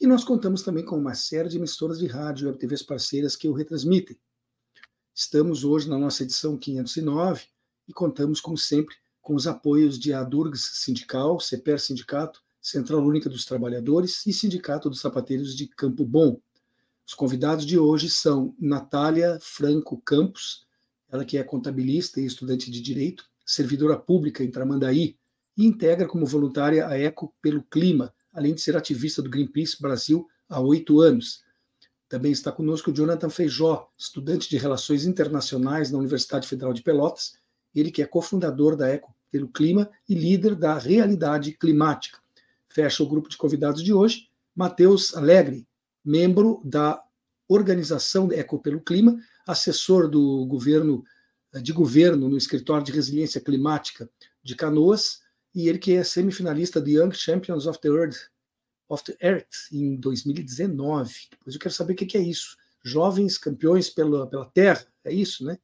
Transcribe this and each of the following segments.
E nós contamos também com uma série de emissoras de rádio e web TVs parceiras que o retransmitem. Estamos hoje na nossa edição 509 e contamos, como sempre, com os apoios de Adurgs Sindical, CEPER Sindicato, Central Única dos Trabalhadores e Sindicato dos Sapateiros de Campo Bom. Os convidados de hoje são Natália Franco Campos, ela que é contabilista e estudante de Direito, servidora pública em Tramandaí e integra como voluntária a ECO pelo Clima, além de ser ativista do Greenpeace Brasil há oito anos. Também está conosco o Jonathan Feijó, estudante de Relações Internacionais na Universidade Federal de Pelotas, ele que é cofundador da Eco pelo Clima e líder da Realidade Climática. Fecha o grupo de convidados de hoje, Matheus Alegre, membro da organização Eco pelo Clima, assessor do governo de governo no escritório de resiliência climática de Canoas e ele que é semifinalista do Young Champions of the Earth, of the Earth em 2019. Depois eu quero saber o que é isso. Jovens campeões pela, pela Terra, é isso, né?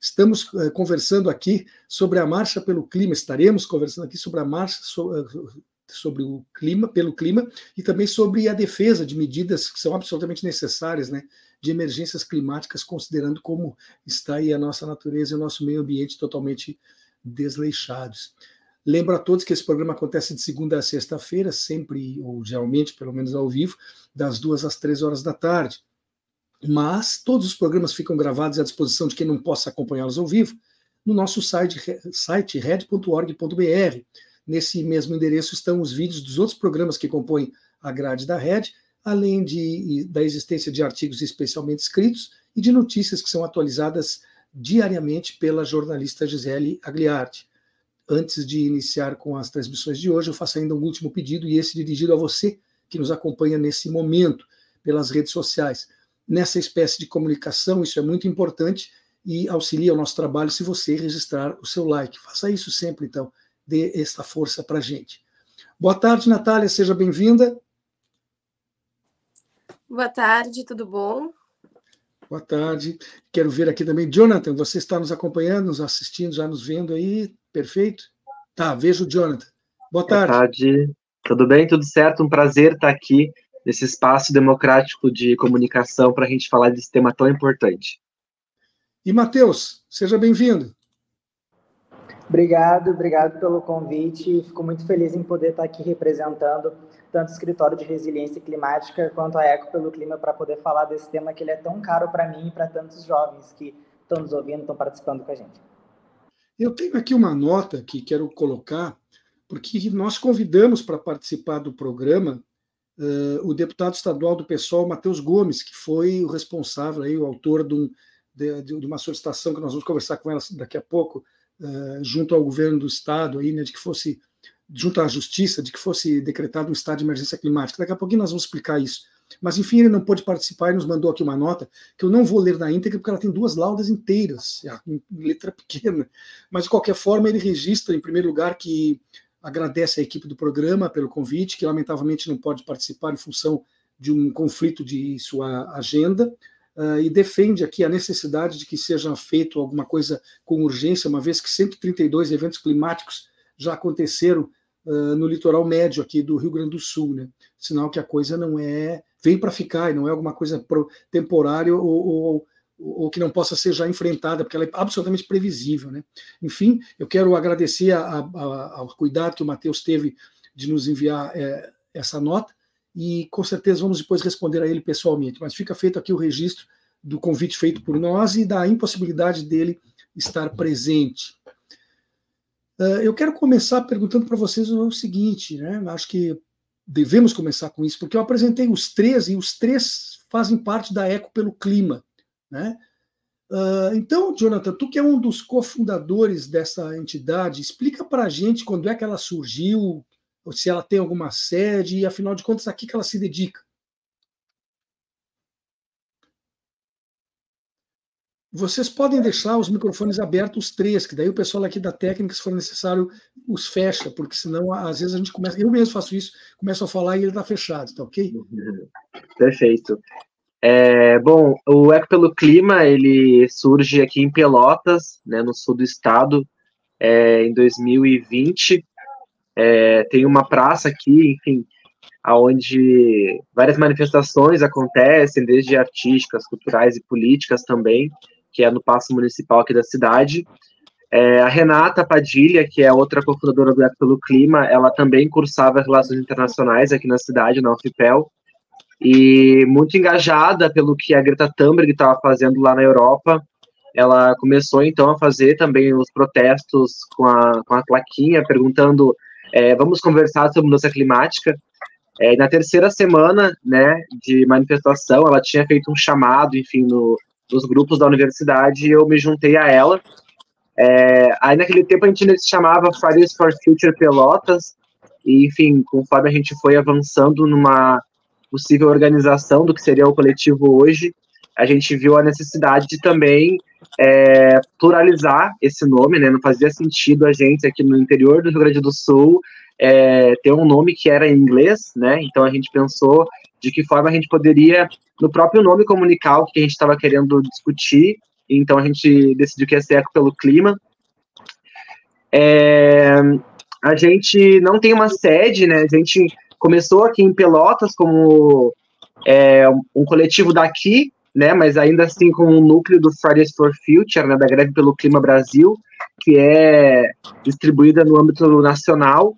Estamos uh, conversando aqui sobre a marcha pelo clima, estaremos conversando aqui sobre a marcha so, uh, sobre o clima, pelo clima, e também sobre a defesa de medidas que são absolutamente necessárias, né? De emergências climáticas, considerando como está aí a nossa natureza e o nosso meio ambiente totalmente desleixados. Lembro a todos que esse programa acontece de segunda a sexta-feira, sempre, ou geralmente, pelo menos ao vivo, das duas às três horas da tarde. Mas todos os programas ficam gravados à disposição de quem não possa acompanhá-los ao vivo no nosso site, site red.org.br. Nesse mesmo endereço estão os vídeos dos outros programas que compõem a grade da Red, além de, da existência de artigos especialmente escritos e de notícias que são atualizadas diariamente pela jornalista Gisele Agliardi antes de iniciar com as transmissões de hoje, eu faço ainda um último pedido, e esse dirigido a você que nos acompanha nesse momento pelas redes sociais. Nessa espécie de comunicação, isso é muito importante e auxilia o nosso trabalho se você registrar o seu like. Faça isso sempre, então, dê esta força para a gente. Boa tarde, Natália, seja bem-vinda. Boa tarde, tudo bom? Boa tarde. Quero ver aqui também, Jonathan, você está nos acompanhando, nos assistindo, já nos vendo aí. Perfeito? Tá, vejo o Jonathan. Boa tarde. Boa tarde. Tudo bem? Tudo certo? Um prazer estar aqui nesse espaço democrático de comunicação para a gente falar desse tema tão importante. E Matheus, seja bem-vindo. Obrigado, obrigado pelo convite. Fico muito feliz em poder estar aqui representando tanto o Escritório de Resiliência Climática quanto a Eco pelo Clima para poder falar desse tema que ele é tão caro para mim e para tantos jovens que estão nos ouvindo, estão participando com a gente. Eu tenho aqui uma nota que quero colocar, porque nós convidamos para participar do programa uh, o deputado estadual do PSOL, Matheus Gomes, que foi o responsável, aí, o autor de, um, de, de, uma solicitação que nós vamos conversar com ela daqui a pouco, uh, junto ao governo do estado, aí, né, de que fosse, junto à justiça, de que fosse decretado um estado de emergência climática. Daqui a pouquinho nós vamos explicar isso. Mas, enfim, ele não pôde participar e nos mandou aqui uma nota que eu não vou ler na íntegra, porque ela tem duas laudas inteiras, em letra pequena. Mas, de qualquer forma, ele registra, em primeiro lugar, que agradece à equipe do programa pelo convite, que lamentavelmente não pode participar em função de um conflito de sua agenda, uh, e defende aqui a necessidade de que seja feito alguma coisa com urgência, uma vez que 132 eventos climáticos já aconteceram uh, no litoral médio aqui do Rio Grande do Sul, né? Sinal que a coisa não é vem para ficar e não é alguma coisa temporária ou, ou, ou, que não possa ser já enfrentada, porque ela é absolutamente previsível, né? Enfim, eu quero agradecer a, a, ao cuidado que o Matheus teve de nos enviar é, essa nota e com certeza vamos depois responder a ele pessoalmente. Mas fica feito aqui o registro do convite feito por nós e da impossibilidade dele estar presente. Uh, eu quero começar perguntando para vocês o seguinte, né? Acho que devemos começar com isso, porque eu apresentei os três e os três fazem parte da Eco pelo Clima, né? Uh, então, Jonathan, tu que é um dos cofundadores dessa entidade, explica para a gente quando é que ela surgiu, se ela tem alguma sede e, afinal de contas, a que ela se dedica. Vocês podem deixar os microfones abertos, os três, que daí o pessoal aqui da técnica, se for necessário, os fecha, porque senão, às vezes, a gente começa. Eu mesmo faço isso, começo a falar e ele está fechado, tá ok? Perfeito. É, bom, o Eco pelo Clima, ele surge aqui em Pelotas, né, no sul do estado, é, em 2020. É, tem uma praça aqui, enfim, onde várias manifestações acontecem, desde artísticas, culturais e políticas também que é no Paço Municipal aqui da cidade. É, a Renata Padilha, que é outra cofundadora do Eco pelo Clima, ela também cursava Relações Internacionais aqui na cidade, na UFPEL, e muito engajada pelo que a Greta Thunberg estava fazendo lá na Europa. Ela começou então a fazer também os protestos com a, com a plaquinha, perguntando: é, vamos conversar sobre mudança climática. É, na terceira semana né, de manifestação, ela tinha feito um chamado, enfim, no, dos grupos da universidade eu me juntei a ela. É, aí naquele tempo a gente se chamava Fridays for Future Pelotas, e enfim, conforme a gente foi avançando numa possível organização do que seria o coletivo hoje, a gente viu a necessidade de também é, pluralizar esse nome, né? Não fazia sentido a gente aqui no interior do Rio Grande do Sul é, ter um nome que era em inglês, né? Então a gente pensou de que forma a gente poderia, no próprio nome, comunicar o que a gente estava querendo discutir. Então a gente decidiu que ia ser Eco pelo Clima. É, a gente não tem uma sede, né? A gente começou aqui em Pelotas como é, um coletivo daqui, né? Mas ainda assim com um núcleo do Fridays for Future, né? Da Greve pelo Clima Brasil, que é distribuída no âmbito nacional.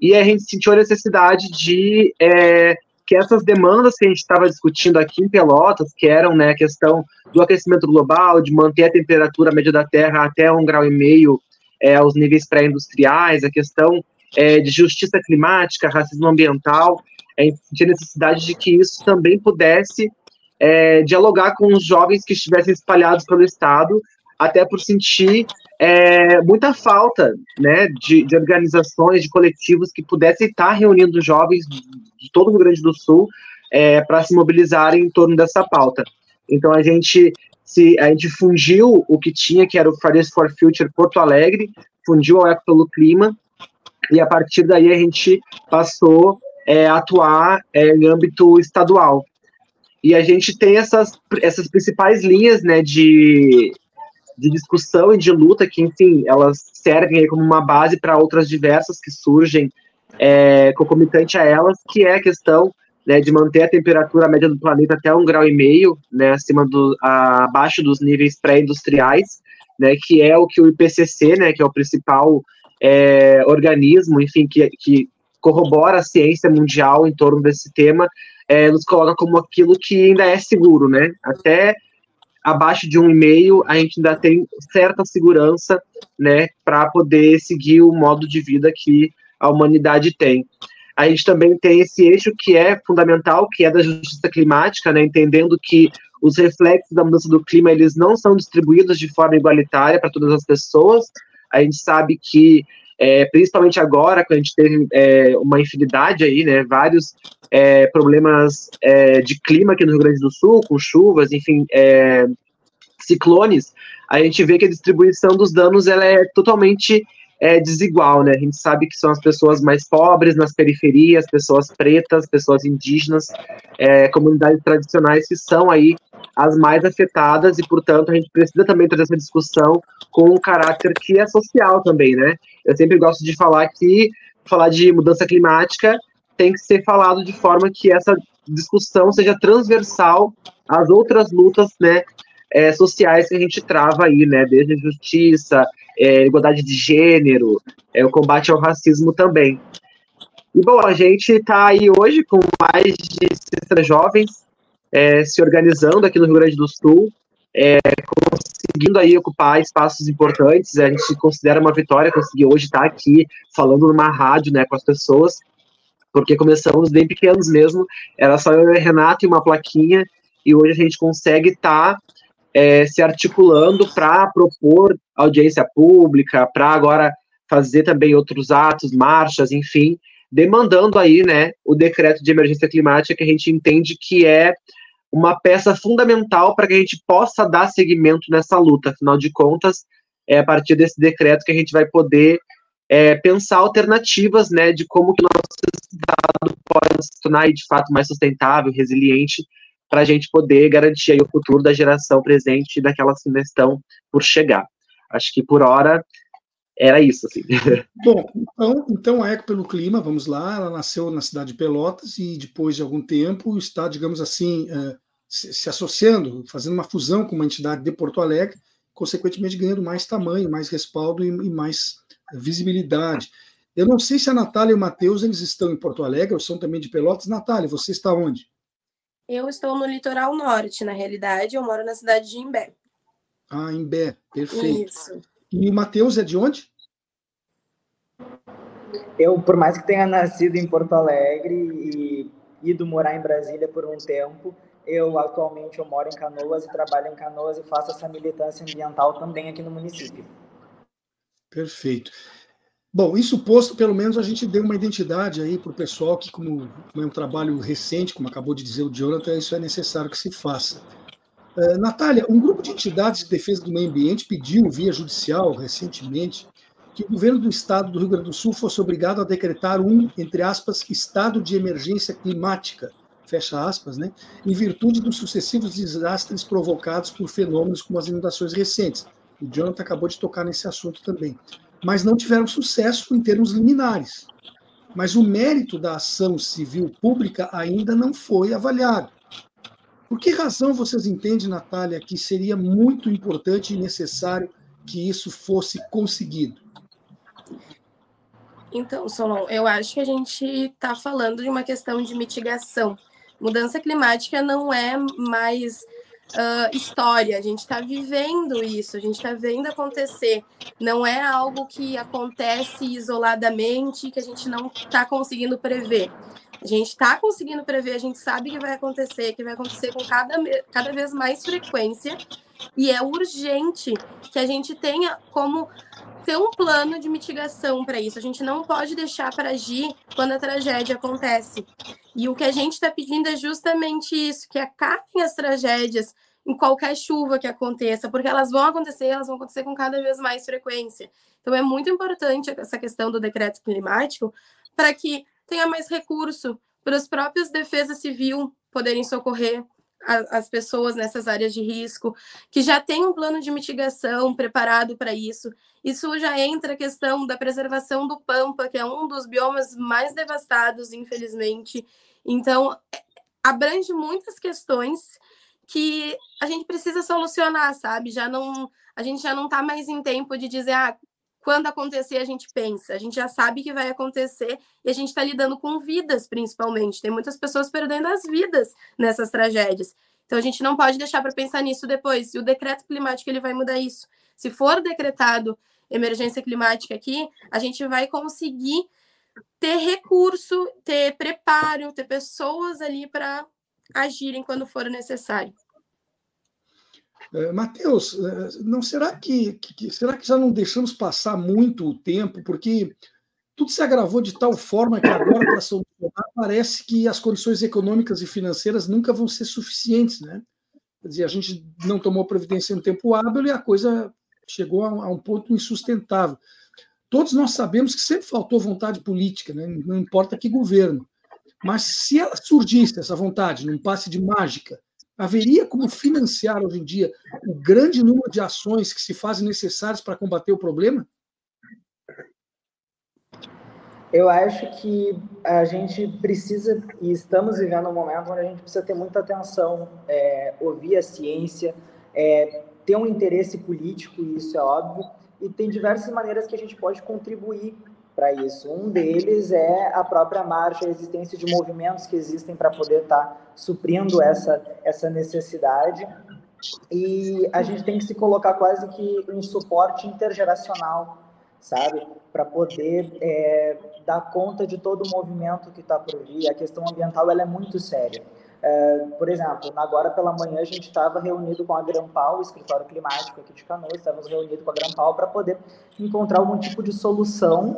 E a gente sentiu a necessidade de é, que essas demandas que a gente estava discutindo aqui em Pelotas, que eram né, a questão do aquecimento global, de manter a temperatura média da Terra até um grau e meio é, aos níveis pré-industriais, a questão é, de justiça climática, racismo ambiental, a gente tinha necessidade de que isso também pudesse é, dialogar com os jovens que estivessem espalhados pelo Estado, até por sentir é, muita falta né, de, de, organizações, de coletivos que pudessem estar reunindo jovens de todo o Rio Grande do Sul é, para se mobilizarem em torno dessa pauta. Então a gente se a gente fundiu o que tinha, que era o Fridays for Future Porto Alegre, fundiu ao Eco pelo Clima, e a partir daí a gente passou é, a atuar é, em âmbito estadual. E a gente tem essas, essas principais linhas né, de, de discussão e de luta que, enfim, elas servem como uma base para outras diversas que surgem é, concomitante a elas, que é a questão né, de manter a temperatura média do planeta até um grau e meio, né, acima do, a, abaixo dos níveis pré-industriais, né, que é o que o IPCC, né, que é o principal é, organismo, enfim, que, que corrobora a ciência mundial em torno desse tema, é, nos coloca como aquilo que ainda é seguro, né, até abaixo de um e meio a gente ainda tem certa segurança, né, para poder seguir o modo de vida que a humanidade tem. A gente também tem esse eixo que é fundamental, que é da justiça climática, né, entendendo que os reflexos da mudança do clima eles não são distribuídos de forma igualitária para todas as pessoas. A gente sabe que, é, principalmente agora, quando a gente teve é, uma infinidade aí, né, vários é, problemas é, de clima aqui no Rio Grande do Sul, com chuvas, enfim, é, ciclones, a gente vê que a distribuição dos danos ela é totalmente é desigual, né? A gente sabe que são as pessoas mais pobres nas periferias, pessoas pretas, pessoas indígenas, é, comunidades tradicionais que são aí as mais afetadas e, portanto, a gente precisa também trazer essa discussão com um caráter que é social também, né? Eu sempre gosto de falar que falar de mudança climática tem que ser falado de forma que essa discussão seja transversal às outras lutas, né, é, sociais que a gente trava aí, né, desde justiça, é, igualdade de gênero, é, o combate ao racismo também. E, bom, a gente está aí hoje com mais de 60 jovens é, se organizando aqui no Rio Grande do Sul, é, conseguindo aí ocupar espaços importantes. A gente considera uma vitória conseguir hoje estar aqui falando numa rádio né, com as pessoas, porque começamos bem pequenos mesmo, era só eu e Renato e uma plaquinha, e hoje a gente consegue estar é, se articulando para propor audiência pública, para agora fazer também outros atos, marchas, enfim, demandando aí, né, o decreto de emergência climática que a gente entende que é uma peça fundamental para que a gente possa dar seguimento nessa luta. Afinal de contas, é a partir desse decreto que a gente vai poder é, pensar alternativas né, de como que o nosso Estado pode se tornar de fato mais sustentável, resiliente, para a gente poder garantir o futuro da geração presente e daquelas que ainda estão por chegar. Acho que por hora era isso. Assim. Bom, então, então a Eco pelo Clima, vamos lá, ela nasceu na cidade de Pelotas e depois de algum tempo está, digamos assim, uh, se, associando, fazendo uma fusão com uma entidade de Porto Alegre, consequentemente ganhando mais tamanho, mais respaldo e, e mais visibilidade. Eu não sei se a Natália e o Matheus eles estão em Porto Alegre ou são também de Pelotas. Natália, você está onde? Eu estou no litoral norte, na realidade, eu moro na cidade de Imbé. Ah, Imbé, perfeito. Isso. E o Matheus é de onde? Eu, por mais que tenha nascido em Porto Alegre e ido morar em Brasília por um tempo, eu atualmente eu moro em Canoas e trabalho em Canoas e faço essa militância ambiental também aqui no município. Perfeito. Bom, isso posto, pelo menos a gente deu uma identidade aí para o pessoal que, como, é um trabalho recente, como acabou de dizer o Jonathan, isso é necessário que se faça. Uh, Natália, um grupo de entidades de defesa do meio ambiente pediu, via judicial, recentemente, que o governo do estado do Rio Grande do Sul fosse obrigado a decretar um, entre aspas, estado de emergência climática, fecha aspas, né, em virtude dos sucessivos desastres provocados por fenômenos como as inundações recentes. O Jonathan acabou de tocar nesse assunto também. Mas não tiveram sucesso em termos liminares. Mas o mérito da ação civil pública ainda não foi avaliado. Por que razão vocês entendem, Natália, que seria muito importante e necessário que isso fosse conseguido? Então, Solon, eu acho que a gente está falando de uma questão de mitigação. Mudança climática não é mais uh, história, a gente está vivendo isso, a gente está vendo acontecer. Não é algo que acontece isoladamente, que a gente não está conseguindo prever. A gente está conseguindo prever, a gente sabe que vai acontecer, que vai acontecer com cada, cada vez mais frequência, e é urgente que a gente tenha como ter um plano de mitigação para isso. A gente não pode deixar para agir quando a tragédia acontece. E o que a gente está pedindo é justamente isso: que acabem as tragédias em qualquer chuva que aconteça, porque elas vão acontecer, elas vão acontecer com cada vez mais frequência. Então é muito importante essa questão do decreto climático para que tenha mais recurso para as próprias defesas civil poderem socorrer as pessoas nessas áreas de risco, que já tem um plano de mitigação preparado para isso. Isso já entra a questão da preservação do Pampa, que é um dos biomas mais devastados, infelizmente. Então, é, abrange muitas questões que a gente precisa solucionar, sabe? Já não, a gente já não está mais em tempo de dizer, ah, quando acontecer, a gente pensa. A gente já sabe que vai acontecer e a gente está lidando com vidas, principalmente. Tem muitas pessoas perdendo as vidas nessas tragédias. Então, a gente não pode deixar para pensar nisso depois. E o decreto climático ele vai mudar isso. Se for decretado emergência climática aqui, a gente vai conseguir ter recurso, ter preparo, ter pessoas ali para agirem quando for necessário. É, Mateus, é, não será que, que, será que já não deixamos passar muito o tempo, porque tudo se agravou de tal forma que agora para solucionar parece que as condições econômicas e financeiras nunca vão ser suficientes, né? Quer dizer, a gente não tomou providência em um tempo hábil e a coisa chegou a, a um ponto insustentável. Todos nós sabemos que sempre faltou vontade política, né? não importa que governo. Mas se ela surgisse, essa vontade, num passe de mágica, haveria como financiar hoje em dia o grande número de ações que se fazem necessárias para combater o problema? Eu acho que a gente precisa, e estamos vivendo um momento onde a gente precisa ter muita atenção, é, ouvir a ciência, é, ter um interesse político, isso é óbvio, e tem diversas maneiras que a gente pode contribuir para isso. Um deles é a própria marcha, a existência de movimentos que existem para poder estar tá suprindo essa, essa necessidade. E a gente tem que se colocar quase que um suporte intergeracional, sabe? Para poder é, dar conta de todo o movimento que está por vir. A questão ambiental ela é muito séria. É, por exemplo, agora pela manhã a gente estava reunido com a Grampal, o escritório climático aqui de Canoas, estávamos reunidos com a Grampal para poder encontrar algum tipo de solução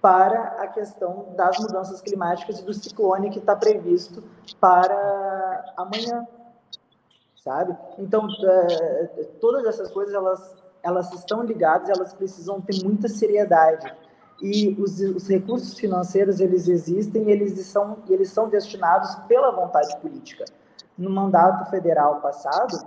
para a questão das mudanças climáticas e do ciclone que está previsto para amanhã. sabe? Então, é, todas essas coisas, elas, elas estão ligadas, elas precisam ter muita seriedade. E os, os recursos financeiros, eles existem, eles são, eles são destinados pela vontade política. No mandato federal passado,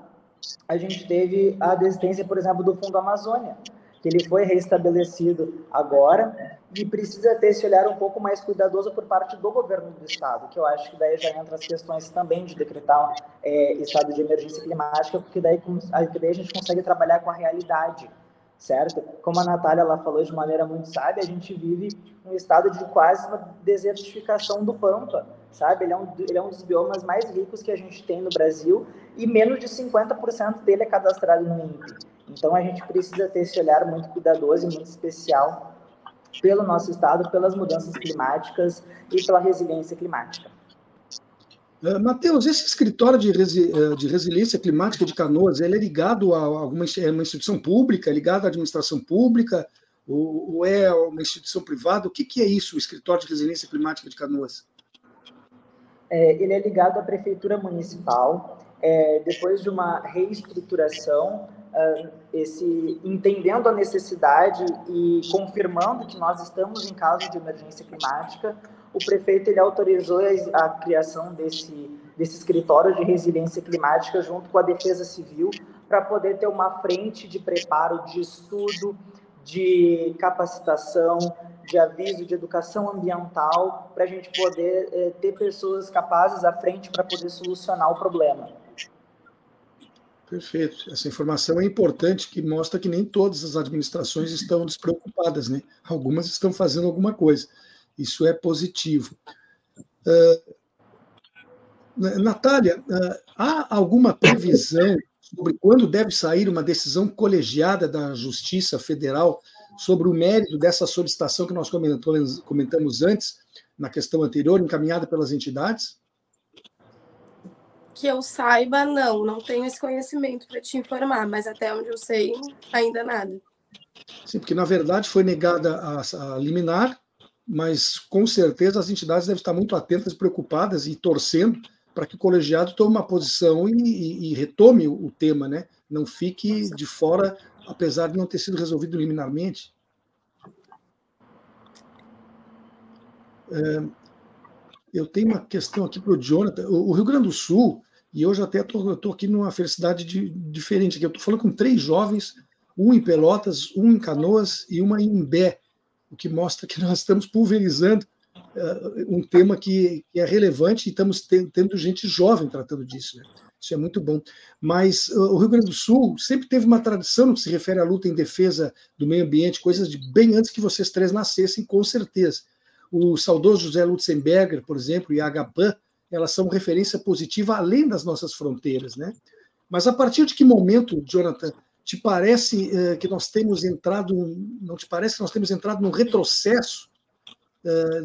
a gente teve a desistência, por exemplo, do Fundo Amazônia, que ele foi restabelecido agora e precisa ter esse olhar um pouco mais cuidadoso por parte do governo do estado, que eu acho que daí já entra as questões também de decretar é, estado de emergência climática, porque daí, daí a gente consegue trabalhar com a realidade, certo? Como a Natália ela falou de maneira muito sábia, a gente vive um estado de quase uma desertificação do Pampa, sabe? Ele é, um, ele é um dos biomas mais ricos que a gente tem no Brasil e menos de 50% dele é cadastrado no INPE. Então a gente precisa ter esse olhar muito cuidadoso e muito especial pelo nosso estado, pelas mudanças climáticas e pela resiliência climática. Uh, Matheus, esse escritório de, resi eh, de, resiliência climática de Canoas, ele é ligado a alguma é uma instituição pública, é ligado à administração pública, ou, ou é uma instituição privada? O que, que, é isso, o escritório de resiliência climática de Canoas? É, ele é ligado à prefeitura municipal. É, depois de uma reestruturação, uh, esse entendendo a necessidade e confirmando que nós estamos em caso de emergência climática, o prefeito ele autorizou a, criação desse desse escritório de resiliência climática junto com a Defesa Civil para poder ter uma frente de preparo, de estudo, de capacitação, de aviso, de educação ambiental, para a gente poder é, ter pessoas capazes à frente para poder solucionar o problema. Perfeito. Essa informação é importante, que mostra que nem todas as administrações estão despreocupadas, né? Algumas estão fazendo alguma coisa. Isso é positivo. Uh, Natália, uh, há alguma previsão sobre quando deve sair uma decisão colegiada da Justiça Federal sobre o mérito dessa solicitação que nós comentamos, antes, na questão anterior, encaminhada pelas entidades? que eu saiba, não, não tenho esse conhecimento para te informar, mas até onde eu sei, ainda nada. Sim, porque na verdade foi negada a, a liminar, mas com certeza as entidades devem estar muito atentas, preocupadas e torcendo para que o colegiado tome uma posição e, e, e retome o, tema, né? Não fique de fora, apesar de não ter sido resolvido liminarmente. É, eu tenho uma questão aqui para o Jonathan. O Rio Grande do Sul, e hoje até estou aqui numa felicidade de, diferente. Aqui. Eu estou falando com três jovens, um em Pelotas, um em Canoas e uma em Imbé, o que mostra que nós estamos pulverizando uh, um tema que, que, é relevante e estamos tendo gente jovem tratando disso. Né? Isso é muito bom. Mas uh, o Rio Grande do Sul sempre teve uma tradição no que se refere à luta em defesa do meio ambiente, coisas de bem antes que vocês três nascessem, com certeza. O saudoso José Lutzenberger, por exemplo, e a Agapan, elas são referência positiva além das nossas fronteiras, né? Mas a partir de que momento, Jonathan, te parece uh, que nós temos entrado, não te parece que nós temos entrado num retrocesso uh,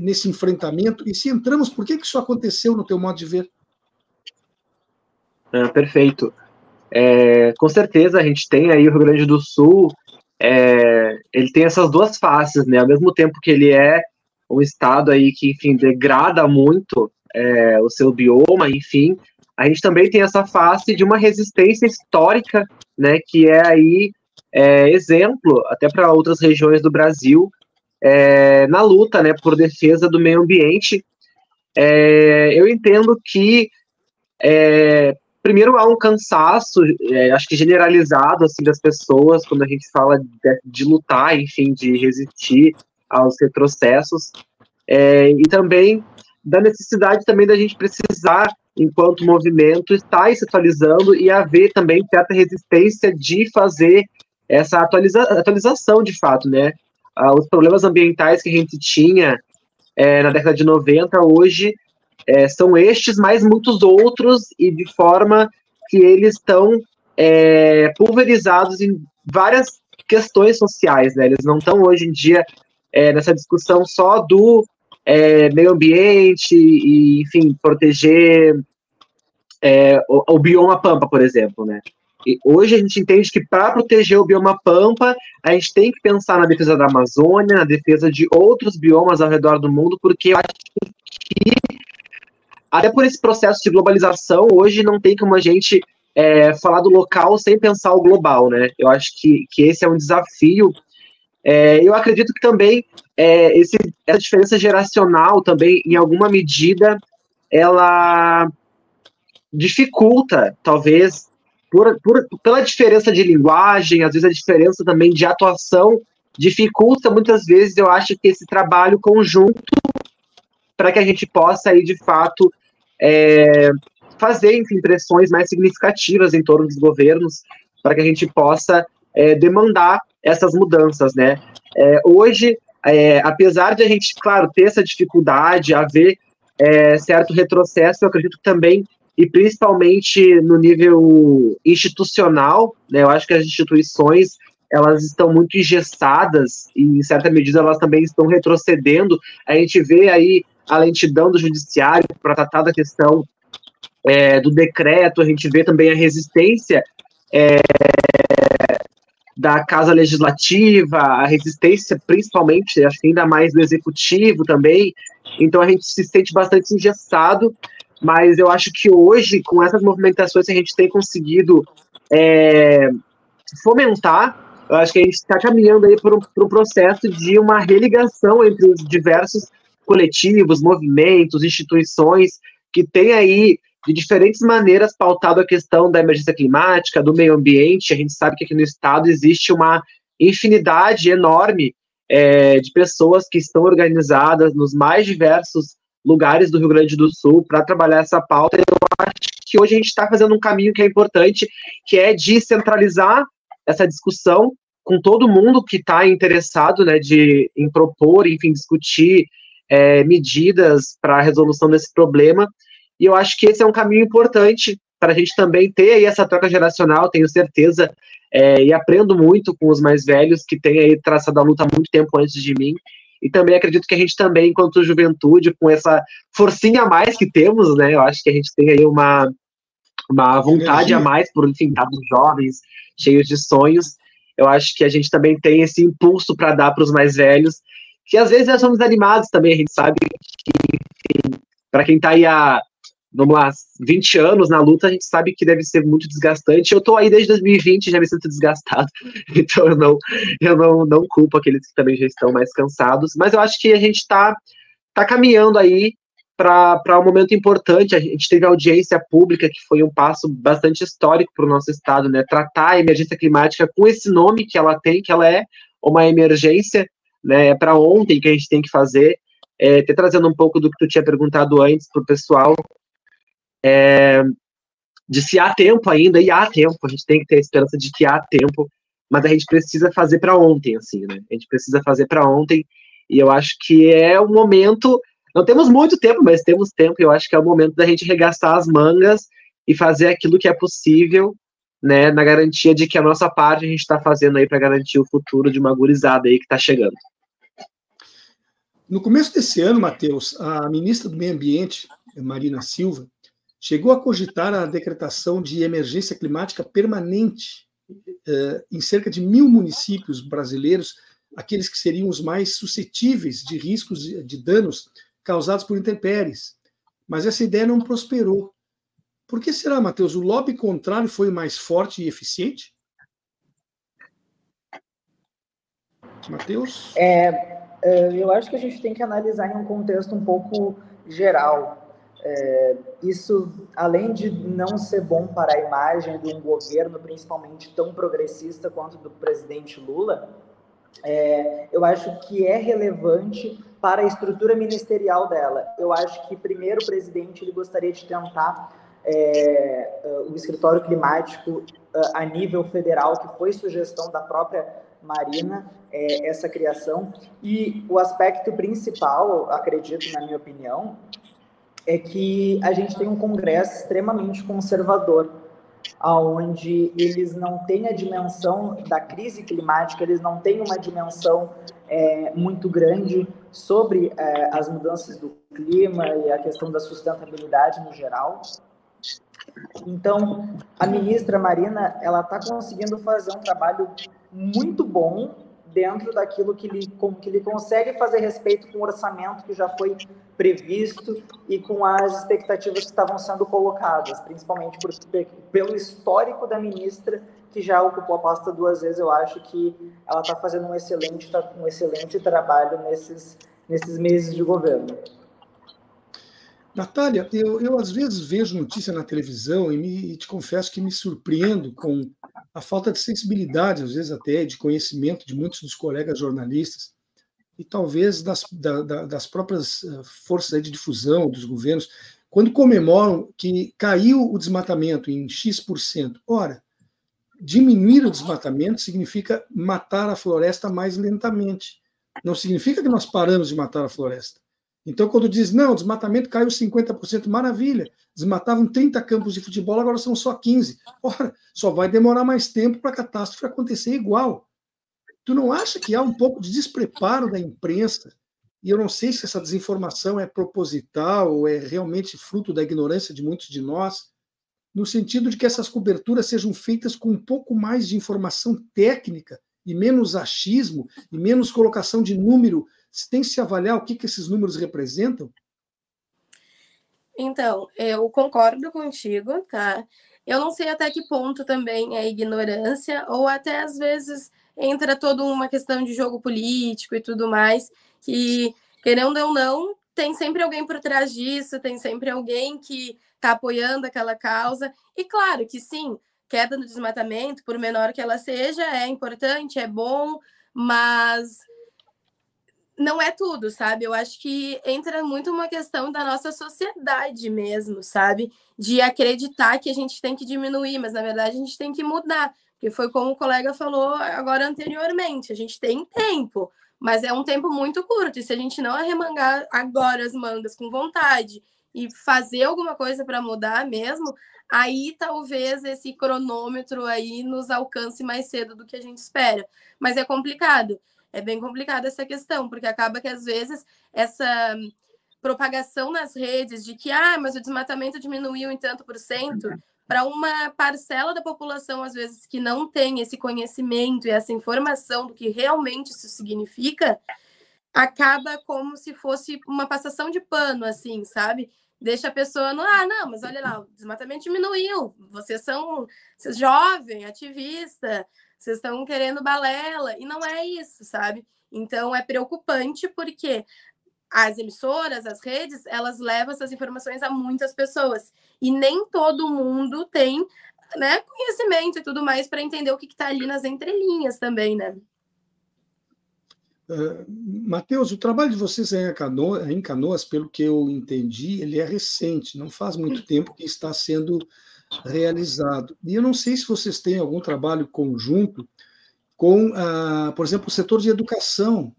nesse enfrentamento? E se entramos, por que, que isso aconteceu no teu modo de ver? Ah, perfeito. É, com certeza a gente tem aí o Rio Grande do Sul, é, ele tem essas duas faces, né? Ao mesmo tempo que ele é um estado aí que, enfim, degrada muito é, o seu bioma, enfim, a gente também tem essa face de uma resistência histórica, né, que é aí é, exemplo até para outras regiões do Brasil é, na luta, né, por defesa do meio ambiente. É, eu entendo que é, primeiro há um cansaço, é, acho que generalizado assim das pessoas quando a gente fala de, de lutar, enfim, de resistir aos retrocessos, é, e também da necessidade também da gente precisar, enquanto movimento, estar se atualizando e haver também certa resistência de fazer essa atualiza atualização de fato, né? Ah, os problemas ambientais que a gente tinha é, na década de 90, hoje é, são estes, mas muitos outros, e de forma que eles estão é, pulverizados em várias questões sociais, né? Eles não estão hoje em dia é, nessa discussão só do é, meio ambiente e, enfim, proteger é, o, o, bioma pampa, por exemplo, né? E hoje a gente entende que para proteger o bioma pampa, a gente tem que pensar na defesa da Amazônia, na defesa de outros biomas ao redor do mundo, porque eu acho que até por esse processo de globalização, hoje não tem como a gente é, falar do local sem pensar o global, né? Eu acho que, que esse é um desafio. É, eu acredito que também é, esse, essa diferença geracional também, em alguma medida, ela dificulta, talvez, por, por, pela diferença de linguagem, às vezes a diferença também de atuação, dificulta muitas vezes, eu acho, que esse trabalho conjunto para que a gente possa aí, de fato, é, fazer enfim, mais significativas em torno dos governos, para que a gente possa é, demandar essas mudanças, né? É, hoje, é, apesar de a gente, claro, ter essa dificuldade, haver é, certo retrocesso, eu acredito também, e principalmente no nível institucional, né, eu acho que as instituições elas estão muito engessadas e, em certa medida, elas também estão retrocedendo. A gente vê aí a lentidão do judiciário para tratar da questão é, do decreto, a gente vê também a resistência é, da Casa Legislativa, a resistência principalmente, acho que ainda mais do Executivo também, então a gente se sente bastante engessado, mas eu acho que hoje, com essas movimentações a gente tem conseguido é, fomentar, eu acho que a gente está caminhando aí para um, um processo de uma religação entre os diversos coletivos, movimentos, instituições que têm aí de diferentes maneiras pautado a questão da emergência climática, do meio ambiente. A gente sabe que aqui no estado existe uma infinidade enorme é, de pessoas que estão organizadas nos mais diversos lugares do Rio Grande do Sul para trabalhar essa pauta. Eu acho que hoje a gente está fazendo um caminho que é importante, que é de centralizar essa discussão com todo mundo que está interessado, né, de em propor, enfim, discutir é, medidas para a resolução desse problema e eu acho que esse é um caminho importante para a gente também ter aí essa troca geracional, tenho certeza, é, e aprendo muito com os mais velhos que têm aí traçado a luta há muito tempo antes de mim. E também acredito que a gente também, enquanto juventude, com essa forcinha a mais que temos, né? Eu acho que a gente tem aí uma, uma vontade a mais por, enfim, estar jovens, cheios de sonhos. Eu acho que a gente também tem esse impulso para dar para os mais velhos, que às vezes nós somos animados também, a gente sabe que, para quem está aí há vamos lá, 20 anos na luta, a gente sabe que deve ser muito desgastante. Eu tô aí desde 2020, já me sinto desgastado, então eu não, eu não, não culpo aqueles que também já estão mais cansados, mas eu acho que a gente está tá caminhando aí para um momento importante. A gente teve audiência pública, que foi um passo bastante histórico para o nosso estado, né? Tratar a emergência climática com esse nome que ela tem, que ela é uma emergência, né? É para ontem que a gente tem que fazer. É, trazendo um pouco do que tu tinha perguntado antes para o pessoal, é, de se há tempo ainda, e há tempo, a gente tem que ter a esperança de que há tempo, mas a gente precisa fazer para ontem, assim, né? A gente precisa fazer para ontem, e eu acho que é o momento, não temos muito tempo, mas temos tempo, e eu acho que é o momento da gente regastar as mangas e fazer aquilo que é possível, né, na garantia de que a nossa parte a gente está fazendo aí para garantir o futuro de uma gurizada aí que está chegando. No começo desse ano, Matheus, a ministra do Meio Ambiente, Marina Silva, chegou a cogitar a decretação de emergência climática permanente eh, em cerca de mil municípios brasileiros, aqueles que seriam os mais suscetíveis de riscos de danos causados por intempéries. Mas essa ideia não prosperou. Por que será, Matheus? O lobby contrário foi mais forte e eficiente? Matheus? É, é, eu acho que a gente tem que analisar em um contexto um pouco geral. É, isso, além de não ser bom para a imagem de um governo, principalmente tão progressista quanto do presidente Lula, é, eu acho que é relevante para a estrutura ministerial dela. Eu acho que, primeiro, o presidente ele gostaria de tentar é, o escritório climático a nível federal, que foi sugestão da própria Marina, é, essa criação. E o aspecto principal, acredito, na minha opinião, é que a gente tem um Congresso extremamente conservador, aonde eles não têm a dimensão da crise climática, eles não têm uma dimensão é, muito grande sobre é, as mudanças do clima e a questão da sustentabilidade no geral. Então, a ministra Marina, ela está conseguindo fazer um trabalho muito bom dentro daquilo que ele, que ele consegue fazer respeito com o orçamento que já foi previsto e com as expectativas que estavam sendo colocadas, principalmente por, pelo histórico da ministra, que já ocupou a pasta duas vezes. Eu acho que ela está fazendo um excelente, um excelente trabalho nesses, nesses meses de governo. Natália, eu, eu às vezes vejo notícia na televisão e, me, e te confesso que me surpreendo com a falta de sensibilidade, às vezes até de conhecimento de muitos dos colegas jornalistas e talvez das, da, das próprias eh, forças de difusão dos governos, quando comemoram que caiu o desmatamento em X%. Ora, diminuir o desmatamento significa matar a floresta mais lentamente. Não significa que nós paramos de matar a floresta. Então, quando diz, não, desmatamento caiu 50%, maravilha. Desmatavam 30 campos de futebol, agora são só 15. Ora, só vai demorar mais tempo para a catástrofe acontecer igual. Tu não acha que há um pouco de despreparo da imprensa? E eu não sei se essa desinformação é proposital ou é realmente fruto da ignorância de muitos de nós, no sentido de que essas coberturas sejam feitas com um pouco mais de informação técnica e menos achismo e menos colocação de número tem que se avaliar o que, que esses números representam? Então, eu concordo contigo, tá? Eu não sei até que ponto também é ignorância, ou até às vezes entra toda uma questão de jogo político e tudo mais, que, querendo ou não, tem sempre alguém por trás disso, tem sempre alguém que está apoiando aquela causa. E claro que sim, queda no desmatamento, por menor que ela seja, é importante, é bom, mas não é tudo, sabe? Eu acho que entra muito uma questão da nossa sociedade mesmo, sabe? De acreditar que a gente tem que diminuir, mas na verdade a gente tem que mudar. Porque foi como o colega falou agora anteriormente, a gente tem tempo, mas é um tempo muito curto. E se a gente não arremangar agora as mangas com vontade e fazer alguma coisa para mudar mesmo, aí talvez esse cronômetro aí nos alcance mais cedo do que a gente espera. Mas é complicado é bem complicada essa questão, porque acaba que às vezes essa propagação nas redes de que ah, mas o desmatamento diminuiu em tanto por cento, para uma parcela da população, às vezes, que não tem esse conhecimento e essa informação do que realmente isso significa, acaba como se fosse uma passação de pano, assim, sabe? Deixa a pessoa no, ah, não, mas olha lá, o desmatamento diminuiu, vocês são, vocês jovem, ativista, vocês estão querendo balela, e não é isso, sabe? Então é preocupante porque as emissoras, as redes, elas levam essas informações a muitas pessoas e nem todo mundo tem né, conhecimento e tudo mais para entender o que está ali nas entrelinhas também, né? Uh, Matheus, o trabalho de vocês em Canoas, pelo que eu entendi, ele é recente, não faz muito tempo que está sendo realizado. E eu não sei se vocês têm algum trabalho conjunto com, ah, por exemplo, o setor de educação,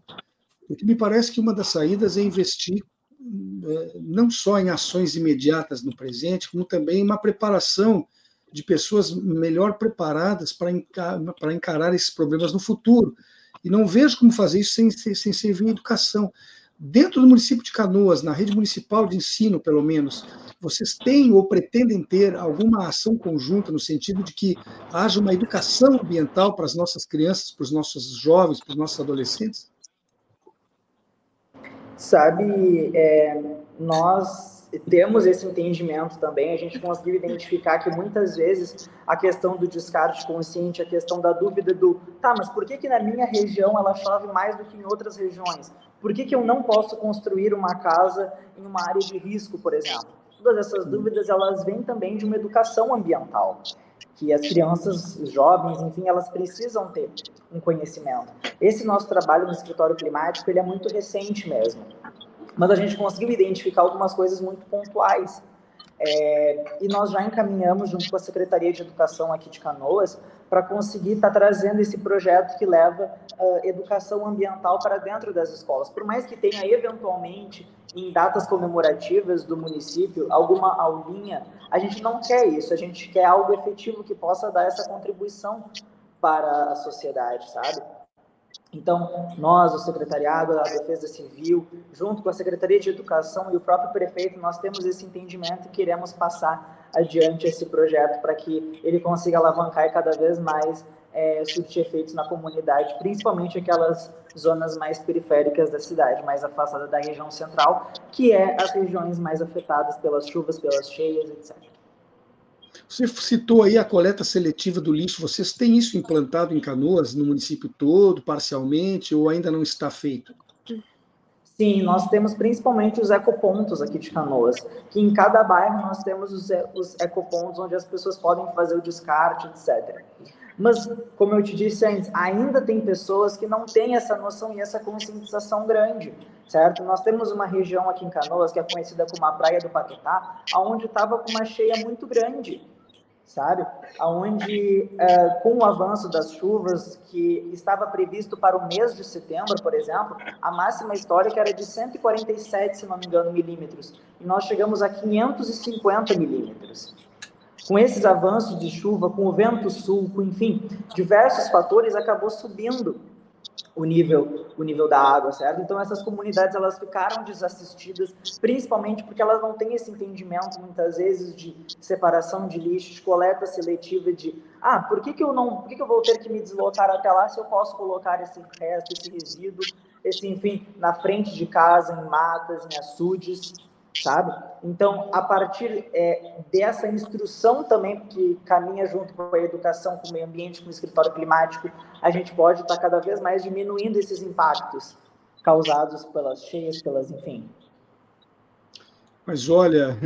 porque me parece que uma das saídas é investir eh, não só em ações imediatas no presente, como também uma preparação de pessoas melhor preparadas para encarar, para encarar esses problemas no futuro. E não vejo como fazer isso sem, sem servir a educação. Dentro do município de Canoas, na rede municipal de ensino, pelo menos, vocês têm ou pretendem ter alguma ação conjunta no sentido de que haja uma educação ambiental para as nossas crianças, para os nossos jovens, para os nossos adolescentes? Sabe, é, nós temos esse entendimento também, a gente conseguiu identificar que muitas vezes a questão do descarte consciente, a questão da dúvida do, tá, mas por que que na minha região ela chove mais do que em outras regiões? Por que que eu não posso construir uma casa em uma área de risco, por exemplo? todas essas dúvidas elas vêm também de uma educação ambiental, que as crianças, os jovens, enfim, elas precisam ter um conhecimento. Esse nosso trabalho no escritório climático ele é muito recente mesmo, mas a gente conseguiu identificar algumas coisas muito pontuais. É, e nós já encaminhamos junto com a Secretaria de Educação aqui de Canoas para conseguir estar tá trazendo esse projeto que leva uh, educação ambiental para dentro das escolas. Por mais que tenha eventualmente em datas comemorativas do município alguma aulinha, a gente não quer isso, a gente quer algo efetivo que possa dar essa contribuição para a sociedade, sabe? Então, nós, o Secretariado da Defesa Civil, junto com a Secretaria de Educação e o próprio prefeito, nós temos esse entendimento e queremos passar adiante esse projeto para que ele consiga alavancar cada vez mais é, surtir efeitos na comunidade, principalmente aquelas zonas mais periféricas da cidade, mais afastadas da região central, que é as regiões mais afetadas pelas chuvas, pelas cheias, etc. Você citou aí a coleta seletiva do lixo. Vocês têm isso implantado em Canoas, no município todo, parcialmente, ou ainda não está feito? Sim, nós temos principalmente os ecopontos aqui de Canoas, que em cada bairro nós temos os, os ecopontos onde as pessoas podem fazer o descarte, etc. Mas, como eu te disse antes, ainda tem pessoas que não têm essa noção e essa conscientização grande, certo? Nós temos uma região aqui em Canoas que é conhecida como a Praia do Paquetá, onde estava com uma cheia muito grande sabe? Aonde, é, com o avanço das chuvas, que estava previsto para o mês de setembro, por exemplo, a máxima histórica era de 147, se não me engano, milímetros, e nós chegamos a 550 milímetros. Com esses avanços de chuva, com o vento sul, com, enfim, diversos fatores, acabou subindo o nível, o nível da água, certo? Então essas comunidades elas ficaram desassistidas, principalmente porque elas não têm esse entendimento muitas vezes de separação de lixo, de coleta seletiva de, ah, por que, que eu não, por que, que eu vou ter que me deslocar até lá se eu posso colocar esse resto, esse resíduo, esse enfim, na frente de casa, em matas, em açudes, sabe? Então, a partir é, dessa instrução também, que caminha junto com a educação, com o meio ambiente, com o escritório climático, a gente pode estar cada vez mais diminuindo esses impactos causados pelas cheias, pelas, enfim. Mas olha,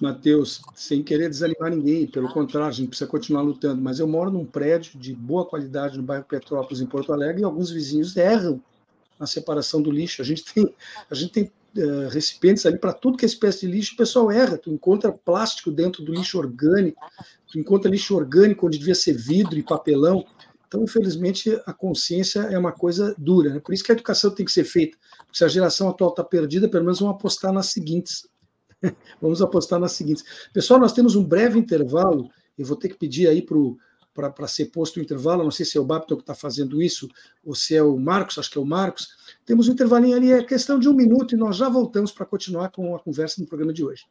Matheus, sem querer desanimar ninguém, pelo contrário, a gente precisa continuar lutando, mas eu moro num prédio de boa qualidade no bairro Petrópolis, em Porto Alegre, e alguns vizinhos erram na separação do lixo. A gente tem, a gente tem uh, recipientes ali para tudo que é espécie de lixo, o pessoal erra. Tu encontra plástico dentro do lixo orgânico, tu encontra lixo orgânico onde devia ser vidro e papelão. Então, infelizmente, a consciência é uma coisa dura. Né? Por isso que a educação tem que ser feita. Porque se a geração atual está perdida, pelo menos vamos apostar nas seguintes. vamos apostar nas seguintes. Pessoal, nós temos um breve intervalo. Eu vou ter que pedir aí para o para ser posto o intervalo. Não sei se é o Bapton que está fazendo isso ou se é o Marcos, acho que é o Marcos. Temos um intervalinho ali, é questão de um minuto, e nós já voltamos para continuar com a conversa no programa de hoje.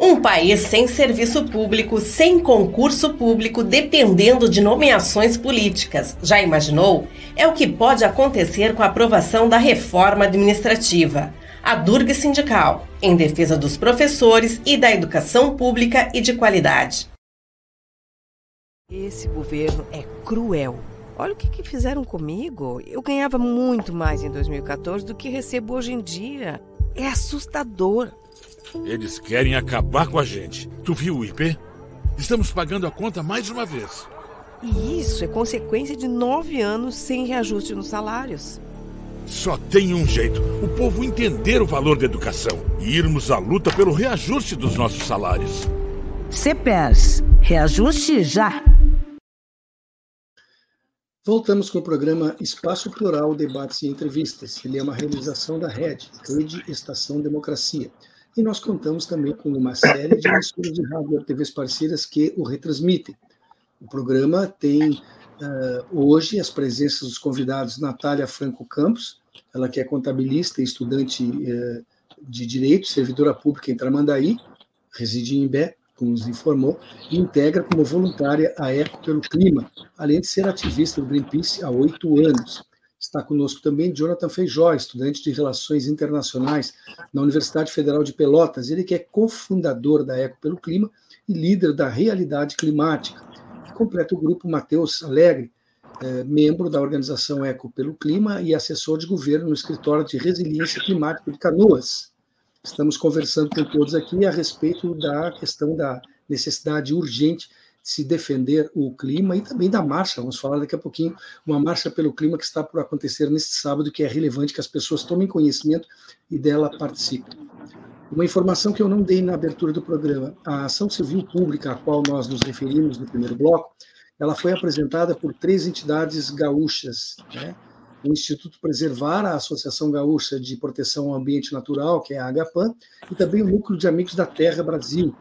Um país sem serviço público, sem concurso público, dependendo de nomeações políticas. Já imaginou? É o que pode acontecer com a aprovação da reforma administrativa a Durga Sindical, em defesa dos professores e da educação pública e de qualidade. Esse governo é cruel. Olha o que, que fizeram comigo. Eu ganhava muito mais em 2014 do que recebo hoje em dia. É assustador. Eles querem acabar com a gente. Tu viu o IP? Estamos pagando a conta mais uma vez. E isso é consequência de nove anos sem reajuste nos salários. Só tem um jeito: o povo entender o valor da educação e irmos à luta pelo reajuste dos nossos salários. CPERS, reajuste já! Voltamos com o programa Espaço Plural, Debates e Entrevistas. Ele é uma realização da RED, Rede Estação Democracia. E nós contamos também com uma série de emissoras de rádio e TVs parceiras que o retransmitem. O programa tem uh, hoje as presenças dos convidados Natália Franco Campos, ela que é contabilista e estudante uh, de Direito, servidora pública em Tramandaí, reside em Imbé, como nos informou, e integra como voluntária a Eco pelo Clima, além de ser ativista do Greenpeace há oito anos. Está conosco também Jonathan Feijó, estudante de Relações Internacionais na Universidade Federal de Pelotas, ele que é cofundador da Eco pelo Clima e líder da Realidade Climática completa o grupo Matheus Alegre, é, membro da organização Eco pelo Clima e assessor de governo no escritório de resiliência climática de Canoas. Estamos conversando com todos aqui a respeito da questão da necessidade urgente de se defender o clima e também da marcha. Vamos falar daqui a pouquinho uma marcha pelo clima que está por acontecer neste sábado, que é relevante que as pessoas tomem conhecimento e dela participem. Uma informação que eu não dei na abertura do programa: a ação civil pública a qual nós nos referimos no primeiro bloco, ela foi apresentada por três entidades gaúchas, né? o Instituto Preservar, a Associação Gaúcha de Proteção ao Ambiente Natural, que é a AGAPAN, e também o Núcleo de Amigos da Terra Brasil.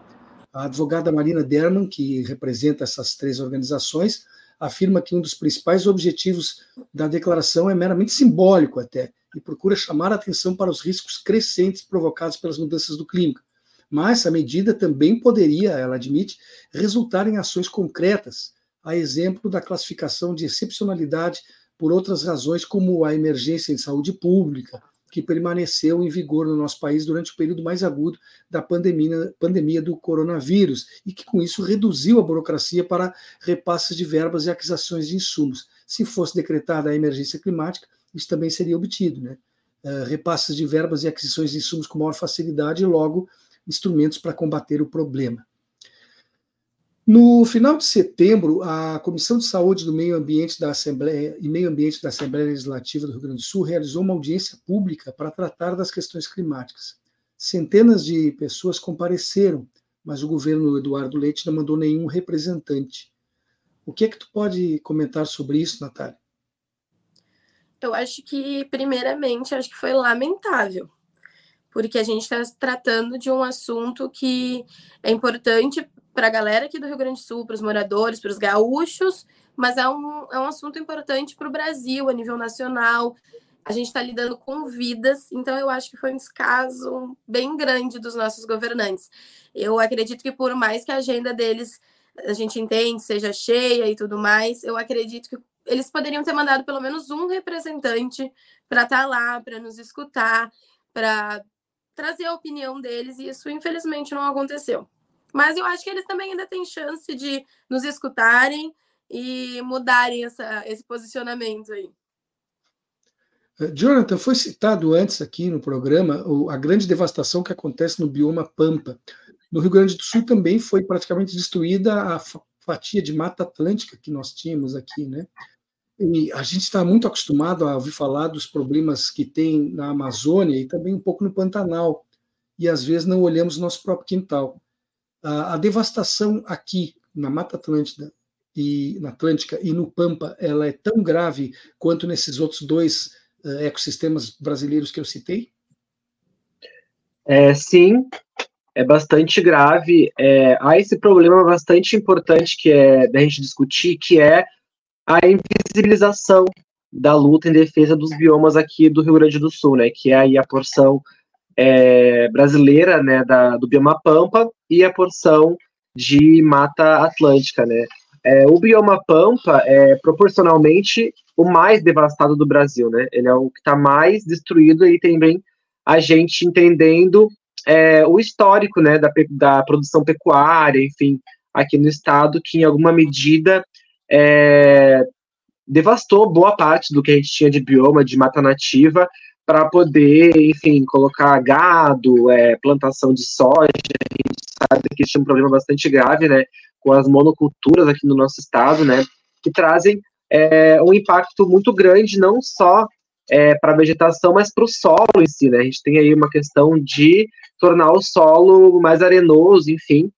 A advogada Marina Derman, que representa essas três organizações, afirma que um dos principais objetivos da declaração é meramente simbólico até, e procura chamar a atenção para os riscos crescentes provocados pelas mudanças do clima, mas essa medida também poderia, ela admite, resultar em ações concretas, a exemplo da classificação de excepcionalidade por outras razões, como a emergência em saúde pública, que permaneceu em vigor no nosso país durante o período mais agudo da pandemia, pandemia do coronavírus, e que com isso reduziu a burocracia para repasses de verbas e aquisições de insumos. Se fosse decretada a emergência climática, isso também seria obtido, né? Uh, repasses de verbas e aquisições de insumos com maior facilidade e logo instrumentos para combater o problema. No final de setembro, a Comissão de Saúde do Meio Ambiente da Assembleia e Meio Ambiente da Assembleia Legislativa do Rio Grande do Sul realizou uma audiência pública para tratar das questões climáticas. Centenas de pessoas compareceram, mas o governo Eduardo Leite não mandou nenhum representante. O que é que tu pode comentar sobre isso, Natália? Eu acho que, primeiramente, acho que foi lamentável, porque a gente está tratando de um assunto que é importante para a galera aqui do Rio Grande do Sul, para os moradores, para os gaúchos, mas é um, é um assunto importante para o Brasil, a nível nacional. A gente está lidando com vidas, então eu acho que foi um descaso bem grande dos nossos governantes. Eu acredito que, por mais que a agenda deles a gente entende, seja cheia e tudo mais, eu acredito que eles poderiam ter mandado pelo menos um representante para estar tá lá, para nos escutar, para trazer a opinião deles, e isso infelizmente não aconteceu. Mas eu acho que eles também ainda têm chance de nos escutarem e mudarem essa, esse posicionamento aí. Eh, Jonathan, foi citado antes aqui no programa a grande devastação que acontece no bioma Pampa. No Rio Grande do Sul também foi praticamente destruída a fatia de Mata Atlântica que nós tínhamos aqui, né? E a gente está muito acostumado a ouvir falar dos problemas que tem na Amazônia e também um pouco no Pantanal, e às vezes não olhamos o nosso próprio quintal. A, a devastação aqui na Mata Atlântica e na Atlântica e no Pampa, ela é tão grave quanto nesses outros dois uh, ecossistemas brasileiros que eu citei? É, sim, é bastante grave. É, há esse problema bastante importante que é da gente discutir, que é a invisibilização da luta em defesa dos biomas aqui do Rio Grande do Sul, né, que é aí a porção é, brasileira, né, da, do bioma Pampa e a porção de Mata Atlântica, né. É, o bioma Pampa é proporcionalmente o mais devastado do Brasil, né, ele é o que está mais destruído e também a gente entendendo é, o histórico, né, da, da produção pecuária, enfim, aqui no estado, que em alguma medida é, devastou boa parte do que a gente tinha de bioma, de mata nativa, para poder, enfim, colocar gado, é, plantação de soja. A gente sabe que tinha um problema bastante grave, né, com as monoculturas aqui no nosso estado, né, que trazem é, um impacto muito grande, não só é, para a vegetação, mas para o solo em si, né? A gente tem aí uma questão de tornar o solo mais arenoso, enfim,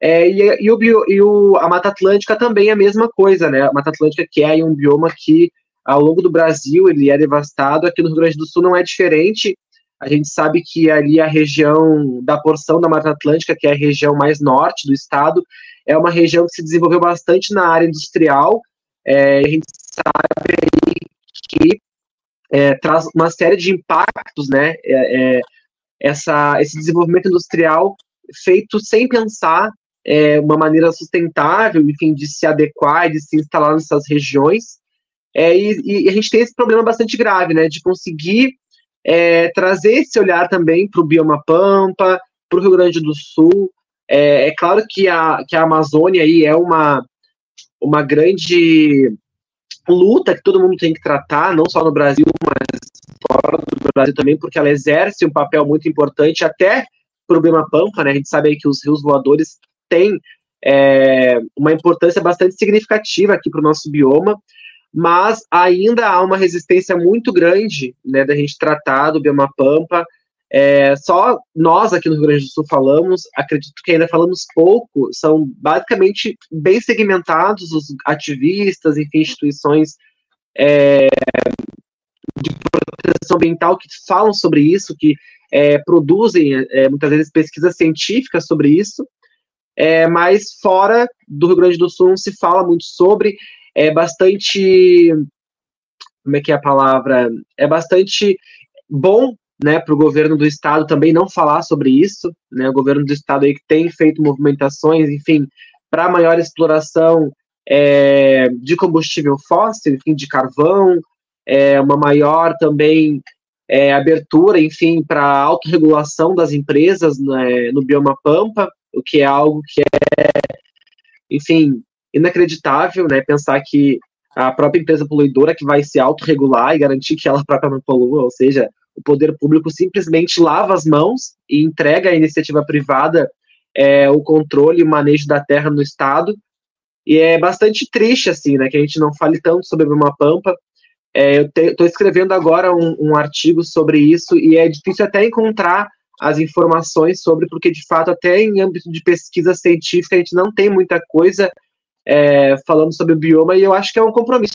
é, e, e, o e o, a Mata Atlântica também é a mesma coisa, né? A Mata Atlântica que é um bioma que, ao longo do Brasil, ele é devastado. Aqui no Rio Grande do Sul não é diferente. A gente sabe que ali a região da porção da Mata Atlântica, que é a região mais norte do estado, é uma região que se desenvolveu bastante na área industrial. É, a gente sabe que é, traz uma série de impactos, né? É, é essa, esse desenvolvimento industrial feito sem pensar é, uma maneira sustentável, enfim, de se adequar, de se instalar nessas regiões. É, e, e, a gente tem esse problema bastante grave, né, de conseguir é, trazer esse olhar também para o bioma Pampa, para o Rio Grande do Sul. É, é, claro que a, que a Amazônia aí é uma, uma grande luta que todo mundo tem que tratar, não só no Brasil, mas fora do Brasil também, porque ela exerce um papel muito importante até para o bioma Pampa, né? A gente sabe aí que os rios voadores tem é, uma importância bastante significativa aqui para o nosso bioma, mas ainda há uma resistência muito grande né, da gente tratar do bioma pampa. É, só nós aqui no Rio Grande do Sul falamos, acredito que ainda falamos pouco, são basicamente bem segmentados os ativistas, enfim, instituições é, de proteção ambiental que falam sobre isso, que é, produzem é, muitas vezes pesquisas científicas sobre isso, é, mas fora do Rio Grande do Sul não se fala muito sobre, é bastante, como é que é a palavra? É bastante bom né, para o governo do estado também não falar sobre isso, né, o governo do estado aí que tem feito movimentações, enfim, para maior exploração é, de combustível fóssil, enfim, de carvão, é, uma maior também é, abertura, enfim, para autorregulação das empresas né, no bioma Pampa, o que é algo que é, enfim, inacreditável, né, pensar que a própria empresa poluidora que vai se autorregular e garantir que ela própria não polua, ou seja, o poder público simplesmente lava as mãos e entrega à iniciativa privada é, o controle e o manejo da terra no Estado, e é bastante triste, assim, né, que a gente não fale tanto sobre uma pampa. É, eu estou escrevendo agora um, um, artigo sobre isso e é difícil até encontrar as informações sobre, porque de fato, até em âmbito de pesquisa científica, a gente não tem muita coisa é, falando sobre o bioma, e eu acho que é um compromisso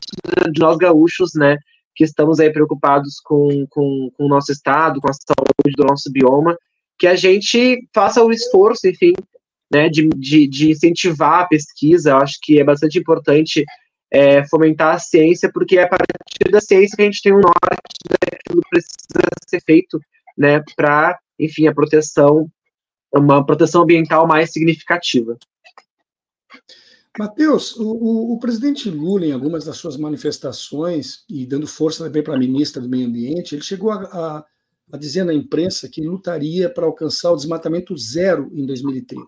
de nós gaúchos, né, que estamos aí preocupados com, com, com o nosso estado, com a saúde do nosso bioma, que a gente faça o esforço, enfim, né, de, de, de incentivar a pesquisa. Eu acho que é bastante importante é, fomentar a ciência, porque é a partir da ciência que a gente tem um norte daquilo que precisa ser feito, né, para, enfim, a proteção, uma proteção ambiental mais significativa. Matheus, o, o, presidente Lula, em algumas das suas manifestações, e dando força também para a ministra do Meio Ambiente, ele chegou a, a, a dizer na imprensa que lutaria para alcançar o desmatamento zero em 2030.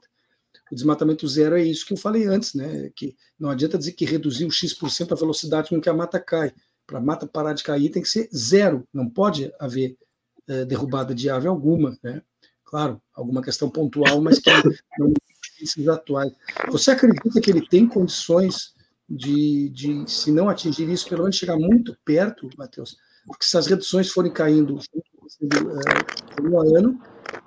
O desmatamento zero é isso que eu falei antes, né? Que não adianta dizer que reduziu X% a velocidade com que a mata cai. Para a mata parar de cair tem que ser zero, não pode haver é, derrubada de ave alguma, né? Claro, alguma questão pontual, mas que não atuais. Você acredita que ele tem condições de, de, se não atingir isso, pelo menos chegar muito perto, Matheus? Porque se as reduções forem caindo ano a ano,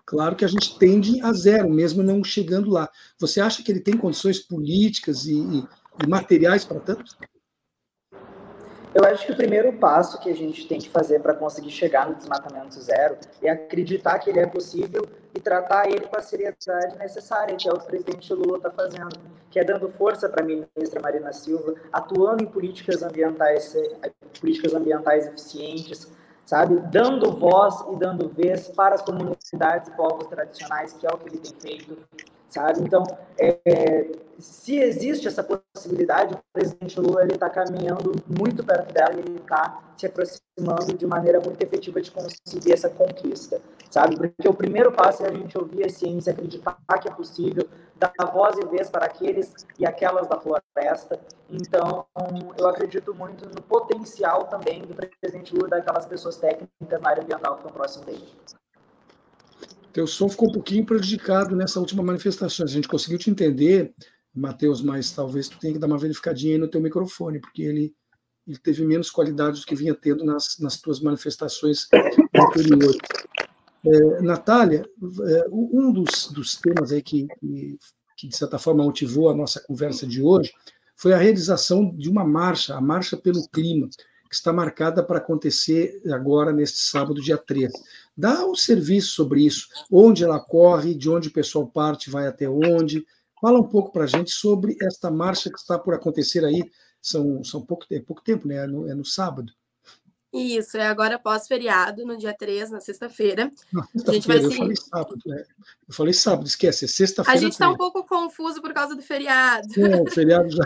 Claro que a gente tende a zero, mesmo não chegando lá. Você acha que ele tem condições políticas e, e materiais para tanto? Eu acho que o primeiro passo que a gente tem que fazer para conseguir chegar no desmatamento zero é acreditar que ele é possível e tratar ele com a seriedade necessária, que é o que o presidente Lula está fazendo, que é dando força para a ministra Marina Silva, atuando em políticas ambientais, políticas ambientais eficientes, sabe? Dando voz e dando vez para as comunidades e povos tradicionais, que é o que ele tem feito, sabe? Então, é, se existe essa possibilidade, o presidente Lula está caminhando muito perto dela e ele está se aproximando de maneira muito efetiva de conseguir essa conquista, sabe? Porque o primeiro passo é a gente ouvir a ciência, acreditar que é possível, dar voz e vez para aqueles e aquelas da floresta. Então, eu acredito muito no potencial também do presidente Lula, daquelas pessoas técnicas na área ambiental que estão próximas dele. Teu som ficou um pouquinho prejudicado nessa última manifestação. A gente conseguiu te entender, Matheus, mas talvez tu tenha que dar uma verificadinha aí no teu microfone, porque ele, ele teve menos qualidade do que vinha tendo nas, nas tuas manifestações anteriores. É, Natália, é, um dos, dos temas aí que, que, que, de certa forma, motivou a nossa conversa de hoje foi a realização de uma marcha, a Marcha pelo Clima, que está marcada para acontecer agora, neste sábado, dia 13. Dá um serviço sobre isso, onde ela corre, de onde o pessoal parte, vai até onde. Fala um pouco para a gente sobre esta marcha que está por acontecer aí. São, são pouco, é pouco tempo, né? É no, é no sábado. Isso, é agora pós-feriado, no dia 3, na sexta-feira. Sexta a gente vai eu falei sábado, né? Eu falei sábado, esquece, é sexta-feira. A gente está um pouco confuso por causa do feriado. É, o feriado já.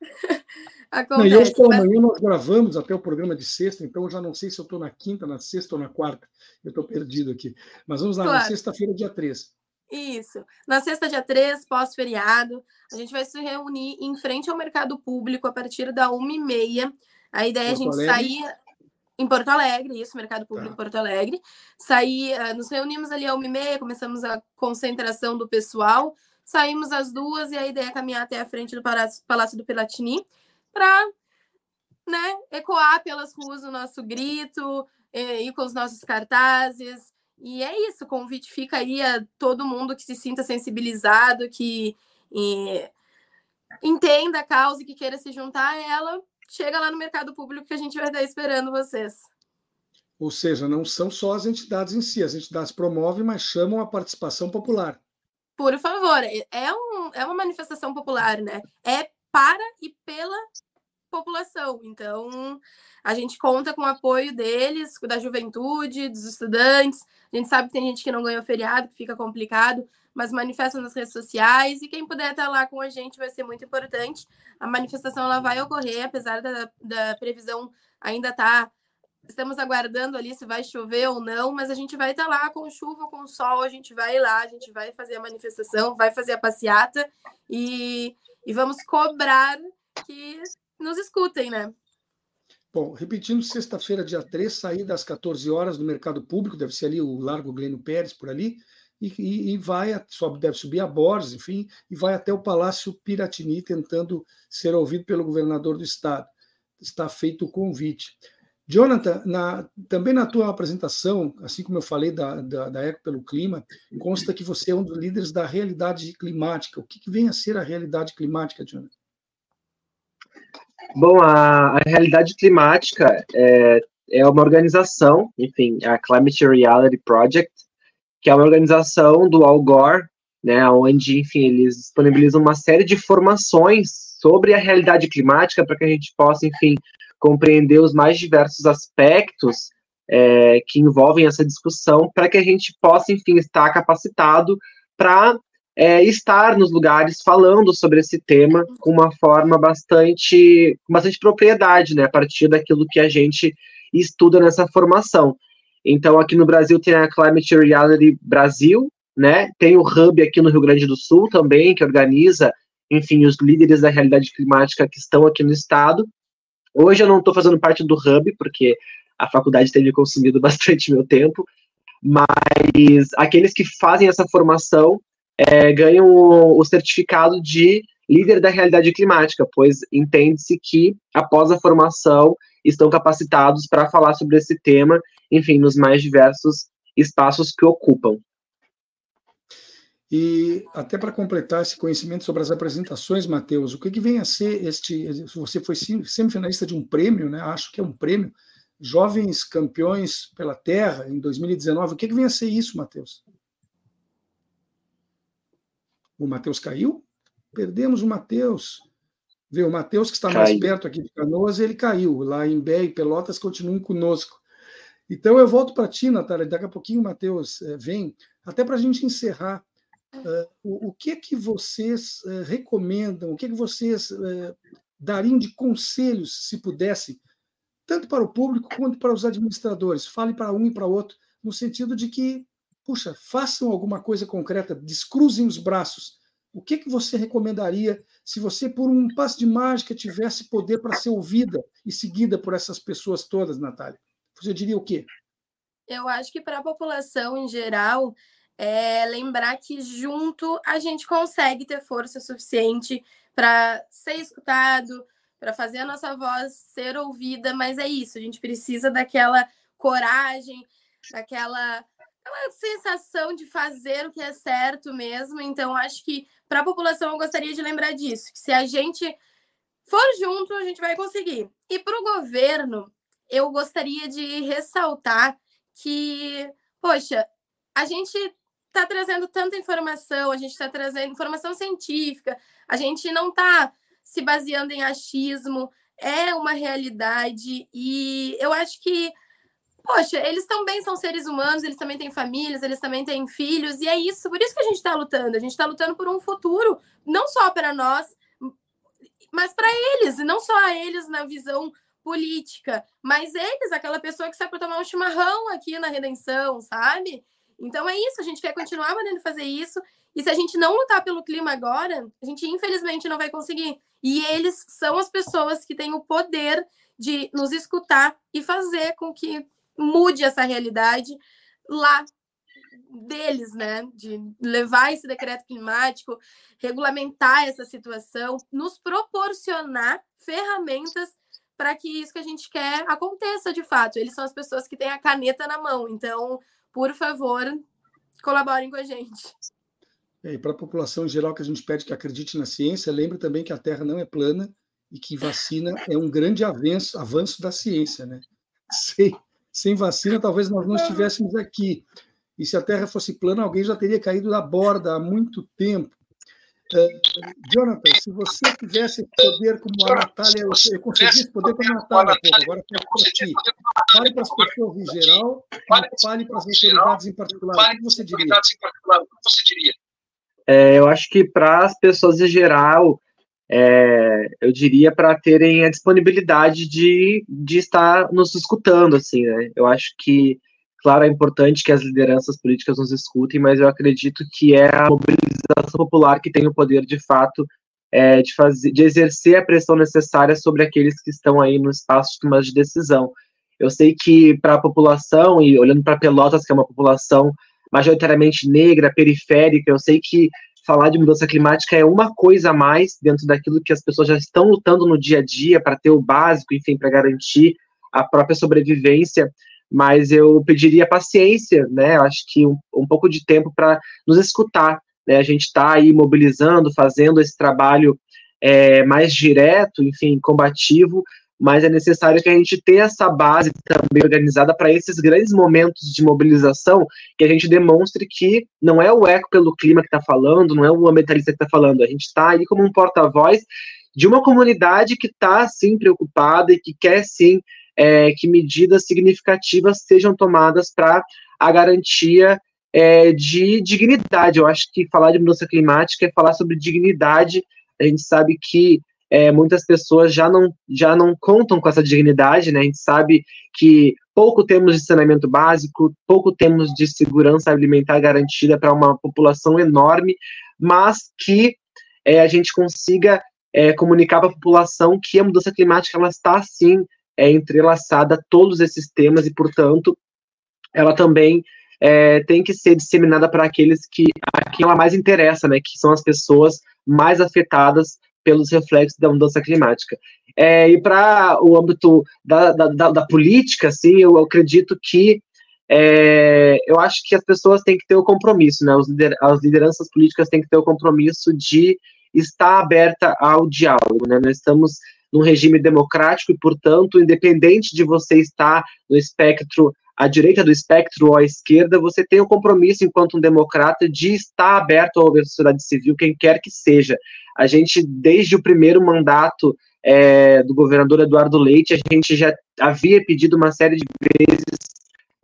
Acontece, não, hoje pela mas... manhã nós gravamos até o programa de sexta, então eu já não sei se eu estou na quinta, na sexta ou na quarta. Eu estou perdido aqui. Mas vamos lá, claro. na sexta-feira, dia 3. Isso. Na sexta, dia 3, pós-feriado, a gente vai se reunir em frente ao mercado público a partir da 1h30. A ideia é a gente Alegre. sair em Porto Alegre, isso, Mercado Público tá. Porto Alegre. Sair, uh, nos reunimos ali a 1h30, começamos a concentração do pessoal, saímos às duas e a ideia é caminhar até a frente do Palácio do Pilatini para né, ecoar pelas ruas o nosso grito, ir com os nossos cartazes. E é isso, o convite fica aí a todo mundo que se sinta sensibilizado, que e, entenda a causa e que queira se juntar a ela, chega lá no mercado público que a gente vai estar esperando vocês. Ou seja, não são só as entidades em si, as entidades promovem, mas chamam a participação popular. Por favor, é, um, é uma manifestação popular, né? É para e pela população. Então, a gente conta com o apoio deles, da juventude, dos estudantes. A gente sabe que tem gente que não ganhou feriado, que fica complicado, mas manifesta nas redes sociais e quem puder estar lá com a gente vai ser muito importante. A manifestação ela vai ocorrer, apesar da, da previsão ainda estar tá estamos aguardando ali se vai chover ou não, mas a gente vai estar lá com chuva com sol, a gente vai lá, a gente vai fazer a manifestação, vai fazer a passeata e, e vamos cobrar que nos escutem, né? Bom, repetindo, sexta-feira, dia 3, sair das 14 horas do mercado público, deve ser ali o Largo Glênio Pérez, por ali, e, e, e vai, sobe, deve subir a Borges, enfim, e vai até o Palácio Piratini, tentando ser ouvido pelo governador do estado. Está feito o convite. Jonathan, na, também na tua apresentação, assim como eu falei da, da, da, Eco pelo Clima, consta que você é um dos líderes da realidade climática. O que, que vem a ser a realidade climática, Jonathan? Bom, a, a realidade climática é, é uma organização, enfim, a Climate Reality Project, que é uma organização do Al Gore, né, onde, enfim, eles disponibilizam uma série de informações sobre a realidade climática para que a gente possa, enfim, compreender os mais diversos aspectos é, que envolvem essa discussão, para que a gente possa, enfim, estar capacitado para é, estar nos lugares falando sobre esse tema com uma forma bastante, bastante propriedade, né, a partir daquilo que a gente estuda nessa formação. Então, aqui no Brasil tem a Climate Reality Brasil, né, tem o Hub aqui no Rio Grande do Sul também, que organiza, enfim, os líderes da realidade climática que estão aqui no estado, Hoje eu não estou fazendo parte do Hub, porque a faculdade tem me consumido bastante meu tempo, mas aqueles que fazem essa formação é, ganham o, o certificado de líder da realidade climática, pois entende-se que, após a formação, estão capacitados para falar sobre esse tema, enfim, nos mais diversos espaços que ocupam. E até para completar esse conhecimento sobre as apresentações, Matheus, o que, que vem a ser este? Você foi semifinalista de um prêmio, né? Acho que é um prêmio Jovens Campeões pela Terra em 2019. O que, que vem a ser isso, Matheus? O Matheus caiu? Perdemos o Matheus. Vê, o Matheus, que está mais perto aqui de Canoas, ele caiu. Lá em Bé e Pelotas continuam conosco. Então eu volto para ti, Natália. Daqui a pouquinho o Matheus eh, vem, até para a gente encerrar Uh, o, o, que é que vocês uh, recomendam, o que é que vocês uh, dariam de conselhos, se pudessem, tanto para o público quanto para os administradores? Fale para um e para outro, no sentido de que, puxa, façam alguma coisa concreta, descruzem os braços. O que que você recomendaria se você, por um passo de mágica, tivesse poder para ser ouvida e seguida por essas pessoas todas, Natália? Você diria o quê? Eu acho que para a população em geral, é lembrar que junto a gente consegue ter força suficiente para ser escutado, para fazer a nossa voz ser ouvida, mas é isso, a gente precisa daquela coragem, daquela aquela sensação de fazer o que é certo mesmo. Então, acho que para a população eu gostaria de lembrar disso, que se a gente for junto, a gente vai conseguir. E para o governo, eu gostaria de ressaltar que, poxa, a gente está trazendo tanta informação, a gente está trazendo informação científica, a gente não está se baseando em achismo, é uma realidade e eu acho que, poxa, eles também são seres humanos, eles também têm famílias, eles também têm filhos, e é isso, por isso que a gente está lutando, a gente está lutando por um futuro, não só para nós, mas para eles, e não só a eles na visão política, mas eles, aquela pessoa que sai para tomar um chimarrão aqui na Redenção, sabe? Então é isso, a gente quer continuar podendo fazer isso. E se a gente não lutar pelo clima agora, a gente infelizmente não vai conseguir. E eles são as pessoas que têm o poder de nos escutar e fazer com que mude essa realidade lá deles, né? De levar esse decreto climático, regulamentar essa situação, nos proporcionar ferramentas para que isso que a gente quer aconteça de fato. Eles são as pessoas que têm a caneta na mão. Então, por favor, colaborem com a gente. É, e para a população em geral que a gente pede que acredite na ciência, lembre também que a Terra não é plana e que vacina é um grande avanço, avanço da ciência, né? Sem, sem vacina, talvez nós não estivéssemos aqui. E se a Terra fosse plana, alguém já teria caído da borda há muito tempo. Uh, Jonathan, se você tivesse poder como a Natália, eu, eu conseguisse poder com a Natália, agora para ti. Fale para as pessoas em geral e fale para as autoridades em particular. O que você diria? É, eu acho que para as pessoas em geral, é, eu diria para terem a disponibilidade de, de estar nos escutando, assim, né? Eu acho que, claro, é importante que as lideranças políticas nos escutem, mas eu acredito que é a mobilização popular que tem o poder, de fato, é, de, fazer, de exercer a pressão necessária sobre aqueles que estão aí no espaço de decisão. Eu sei que para a população, e olhando para Pelotas, que é uma população majoritariamente negra, periférica, eu sei que falar de mudança climática é uma coisa a mais dentro daquilo que as pessoas já estão lutando no dia a dia para ter o básico, enfim, para garantir a própria sobrevivência. Mas eu pediria paciência, né? Acho que um, um pouco de tempo para nos escutar. Né? A gente está aí mobilizando, fazendo esse trabalho é, mais direto, enfim, combativo, mas é necessário que a gente tenha essa base também organizada para esses grandes momentos de mobilização, que a gente demonstre que não é o eco pelo clima que está falando, não é o ambientalista que está falando, a gente está aí como um porta-voz de uma comunidade que está, sim, preocupada e que quer, sim, é, que medidas significativas sejam tomadas para a garantia é, de dignidade. Eu acho que falar de mudança climática é falar sobre dignidade. A gente sabe que é, muitas pessoas já não, já não contam com essa dignidade, né? A gente sabe que pouco temos de saneamento básico, pouco temos de segurança alimentar garantida para uma população enorme, mas que é, a gente consiga é, comunicar para a população que a mudança climática ela está sim é, entrelaçada a todos esses temas e, portanto, ela também é, tem que ser disseminada para aqueles que a quem ela mais interessa, né? Que são as pessoas mais afetadas pelos reflexos da mudança climática. É, e para o âmbito da, da, da, política, assim, eu acredito que é, eu acho que as pessoas têm que ter o compromisso, né? As lideranças políticas têm que ter o compromisso de estar aberta ao diálogo, né? Nós estamos num regime democrático e, portanto, independente de você estar no espectro à direita do espectro ou à esquerda, você tem o compromisso, enquanto um democrata, de estar aberto à sociedade civil, quem quer que seja. A gente, desde o primeiro mandato é, do governador Eduardo Leite, a gente já havia pedido uma série de vezes,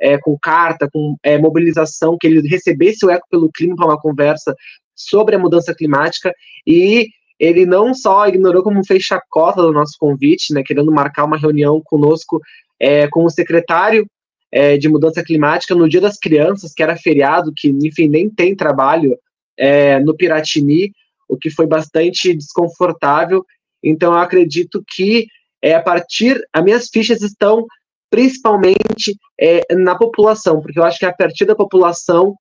é, com carta, com é, mobilização, que ele recebesse o Eco pelo Clima para uma conversa sobre a mudança climática, e ele não só ignorou, como fez chacota do nosso convite, né, querendo marcar uma reunião conosco, é, com o secretário é, de mudança climática no Dia das Crianças, que era feriado, que, enfim, nem tem trabalho é, no Piratini, o que foi bastante desconfortável. Então, eu acredito que é, a partir. As minhas fichas estão principalmente é, na população, porque eu acho que a partir da população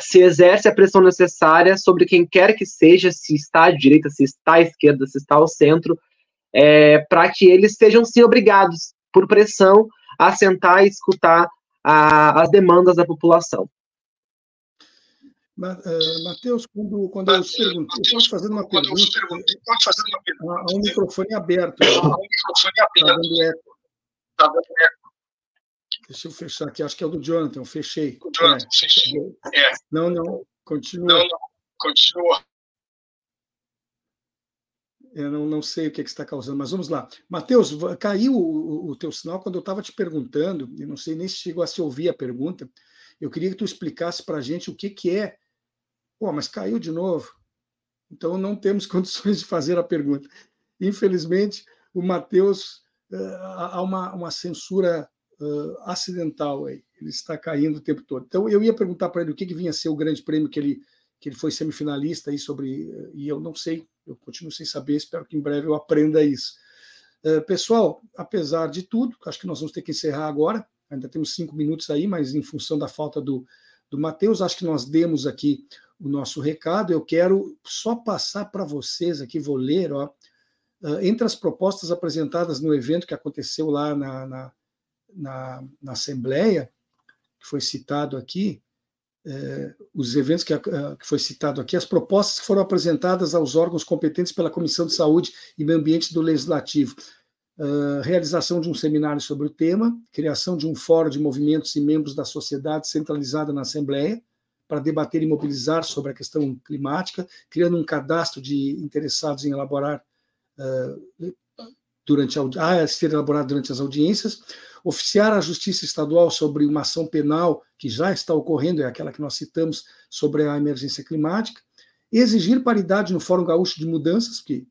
se exerce a pressão necessária sobre quem quer que seja, se está à direita, se está à esquerda, se está ao centro, é, para que eles sejam sim obrigados, por pressão, a sentar e escutar a, as demandas da população. Uh, Matheus, quando, quando eu te perguntei, eu posso fazer uma pergunta, há um microfone aberto. Há um microfone aberto. Está dando eco. Está dando eco. Deixa eu fechar aqui, acho que é o do Jonathan, fechei. Jonathan, é. fechei. É. Não, não, continua. Não, não, continua. Eu não, não sei o que, é que está causando, mas vamos lá. Matheus, caiu o, o, teu sinal quando eu estava te perguntando, e não sei nem se chegou a se ouvir a pergunta. Eu queria que tu explicasse para a gente o que, que é. Pô, mas caiu de novo. Então não temos condições de fazer a pergunta. Infelizmente, o Matheus, uh, há uma, uma censura uh, acidental aí. Ele está caindo o tempo todo. Então eu ia perguntar para ele o que, que vinha ser o grande prêmio que ele que ele foi semifinalista aí sobre e eu não sei, eu continuo sem saber, espero que em breve eu aprenda isso. Uh, pessoal, apesar de tudo, acho que nós vamos ter que encerrar agora. Ainda temos cinco minutos aí, mas em função da falta do, do Matheus, acho que nós demos aqui o nosso recado. Eu quero só passar para vocês aqui, vou ler, ó, uh, entre as propostas apresentadas no evento que aconteceu lá na, na, na, na Assembleia, que foi citado aqui, eh, os eventos que, que, foi citado aqui, as propostas foram apresentadas aos órgãos competentes pela Comissão de Saúde e Meio Ambiente do Legislativo. Uh, realização de um seminário sobre o tema, criação de um fórum de movimentos e membros da sociedade centralizada na Assembleia, para debater e mobilizar sobre a questão climática, criando um cadastro de interessados em elaborar uh, durante a, a ser elaborado durante as audiências, oficiar a Justiça Estadual sobre uma ação penal que já está ocorrendo, é aquela que nós citamos sobre a emergência climática, exigir paridade no Fórum Gaúcho de Mudanças, que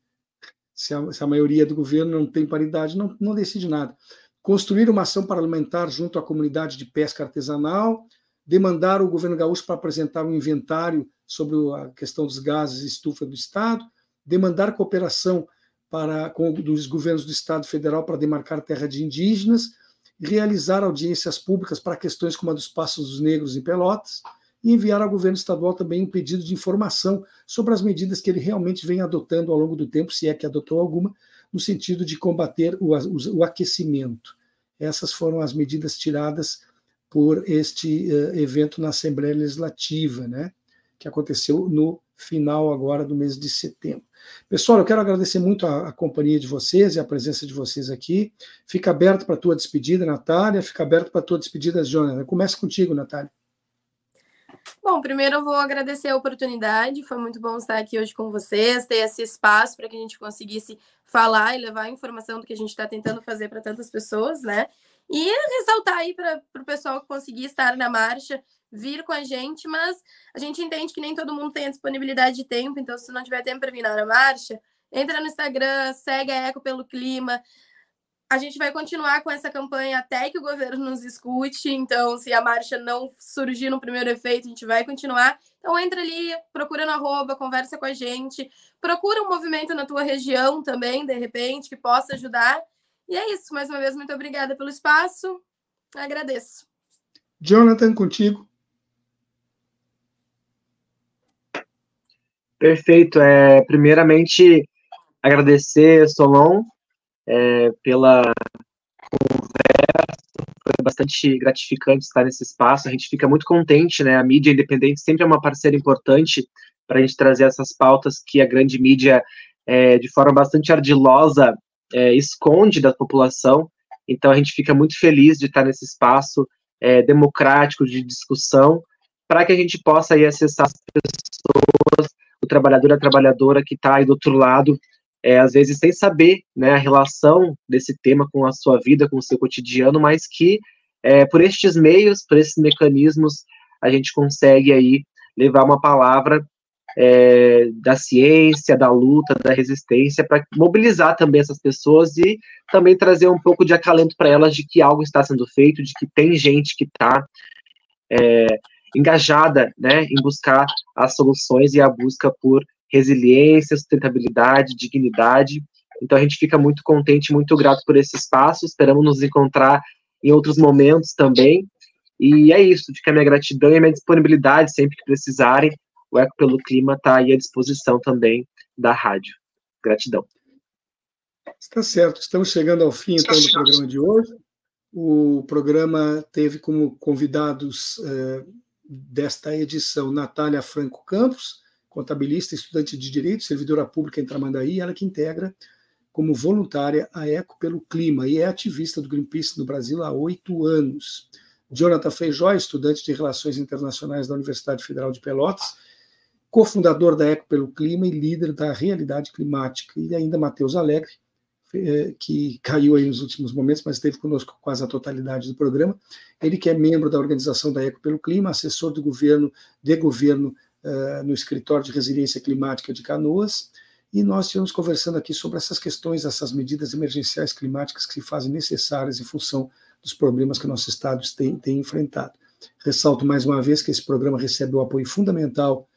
se a, se a maioria do governo não tem paridade, não, não decide nada. Construir uma ação parlamentar junto à comunidade de pesca artesanal, demandar o governo gaúcho para apresentar um inventário sobre a questão dos gases estufa do Estado, demandar cooperação para, com dos governos do Estado federal para demarcar terra de indígenas, realizar audiências públicas para questões como a dos passos dos negros em Pelotas, e enviar ao governo estadual também um pedido de informação sobre as medidas que ele realmente vem adotando ao longo do tempo, se é que adotou alguma, no sentido de combater o, o, o aquecimento. Essas foram as medidas tiradas por este uh, evento na Assembleia Legislativa, né, que aconteceu no final agora do mês de setembro. Pessoal, eu quero agradecer muito a, a companhia de vocês e a presença de vocês aqui. Fica aberto para a tua despedida, Natália, fica aberto para a tua despedida, Jonathan. Começa contigo, Natália. Bom, primeiro eu vou agradecer a oportunidade, foi muito bom estar aqui hoje com vocês, ter esse espaço para que a gente conseguisse falar e levar a informação do que a gente está tentando fazer para tantas pessoas, né? E ressaltar aí para o pessoal que conseguir estar na marcha, vir com a gente, mas a gente entende que nem todo mundo tem a disponibilidade de tempo, então se não tiver tempo para vir na marcha, entra no Instagram, segue a Eco pelo Clima, a gente vai continuar com essa campanha até que o governo nos escute. Então, se a marcha não surgir no primeiro efeito, a gente vai continuar. Então, entra ali, procura no arroba, conversa com a gente, procura um movimento na tua região também, de repente, que possa ajudar. E é isso. Mais uma vez, muito obrigada pelo espaço. Agradeço. Jonathan, contigo. Perfeito. É, primeiramente, agradecer, Solon, é, pela conversa. Foi bastante gratificante estar nesse espaço. A gente fica muito contente, né? A mídia independente sempre é uma parceira importante para a gente trazer essas pautas que a grande mídia, é, de forma bastante ardilosa, é, esconde da população. Então a gente fica muito feliz de estar nesse espaço é, democrático de discussão para que a gente possa aí acessar as pessoas, o trabalhador e a trabalhadora que está aí do outro lado é, às vezes sem saber né, a relação desse tema com a sua vida, com o seu cotidiano, mas que é, por estes meios, por esses mecanismos, a gente consegue aí levar uma palavra é, da ciência, da luta, da resistência, para mobilizar também essas pessoas e também trazer um pouco de acalento para elas de que algo está sendo feito, de que tem gente que está é, engajada né, em buscar as soluções e a busca por resiliência, sustentabilidade, dignidade. Então a gente fica muito contente, muito grato por esse espaço. Esperamos nos encontrar em outros momentos também. E é isso, fica a minha gratidão e a minha disponibilidade sempre que precisarem. O Eco pelo Clima está aí à disposição também da rádio. Gratidão. Está certo, estamos chegando ao fim então do programa de hoje. O programa teve como convidados eh, desta edição Natália Franco Campos, contabilista, estudante de direito, servidora pública em Tramandaí, ela que integra como voluntária a Eco pelo Clima e é ativista do Greenpeace no Brasil há oito anos. Jonathan Feijó, estudante de Relações Internacionais da Universidade Federal de Pelotas, cofundador da Eco pelo Clima e líder da Realidade Climática. E ainda Matheus Alegre, que caiu aí nos últimos momentos, mas esteve conosco quase a totalidade do programa. Ele que é membro da organização da Eco pelo Clima, assessor do governo, de governo uh, no escritório de resiliência climática de Canoas, e nós estivemos conversando aqui sobre essas questões, essas medidas emergenciais climáticas que se fazem necessárias em função dos problemas que nossos estados têm, têm enfrentado. Ressalto mais uma vez que esse programa recebe o apoio fundamental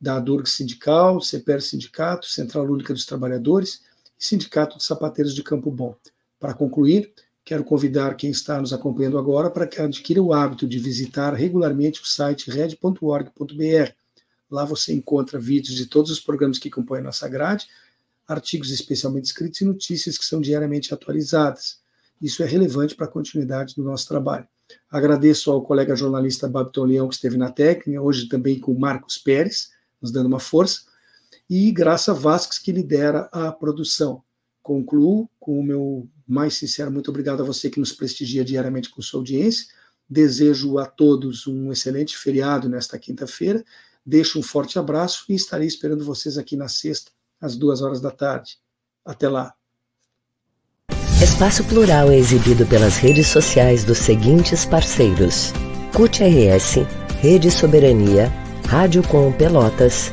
da DURG Sindical, CEPER Sindicato, Central Única dos Trabalhadores Sindicato de Sapateiros de Campo Bom. Para concluir, quero convidar quem está nos acompanhando agora para que adquira o hábito de visitar regularmente o site red.org.br, Lá você encontra vídeos de todos os programas que compõem a nossa grade, artigos especialmente escritos e notícias que são diariamente atualizadas. Isso é relevante para a continuidade do nosso trabalho. Agradeço ao colega jornalista Babiton Leão, que esteve na técnica, hoje também com Marcos Pérez, nos dando uma força, e Graça Vasques, que lidera a produção. Concluo com o meu mais sincero muito obrigado a você que nos prestigia diariamente com sua audiência Desejo a todos um excelente feriado nesta quinta-feira. Deixo um forte abraço e estarei esperando vocês aqui na sexta, às duas horas da tarde. Até lá. Espaço Plural é exibido pelas redes sociais dos seguintes parceiros: CUT RS, Rede Soberania, Rádio Com Pelotas,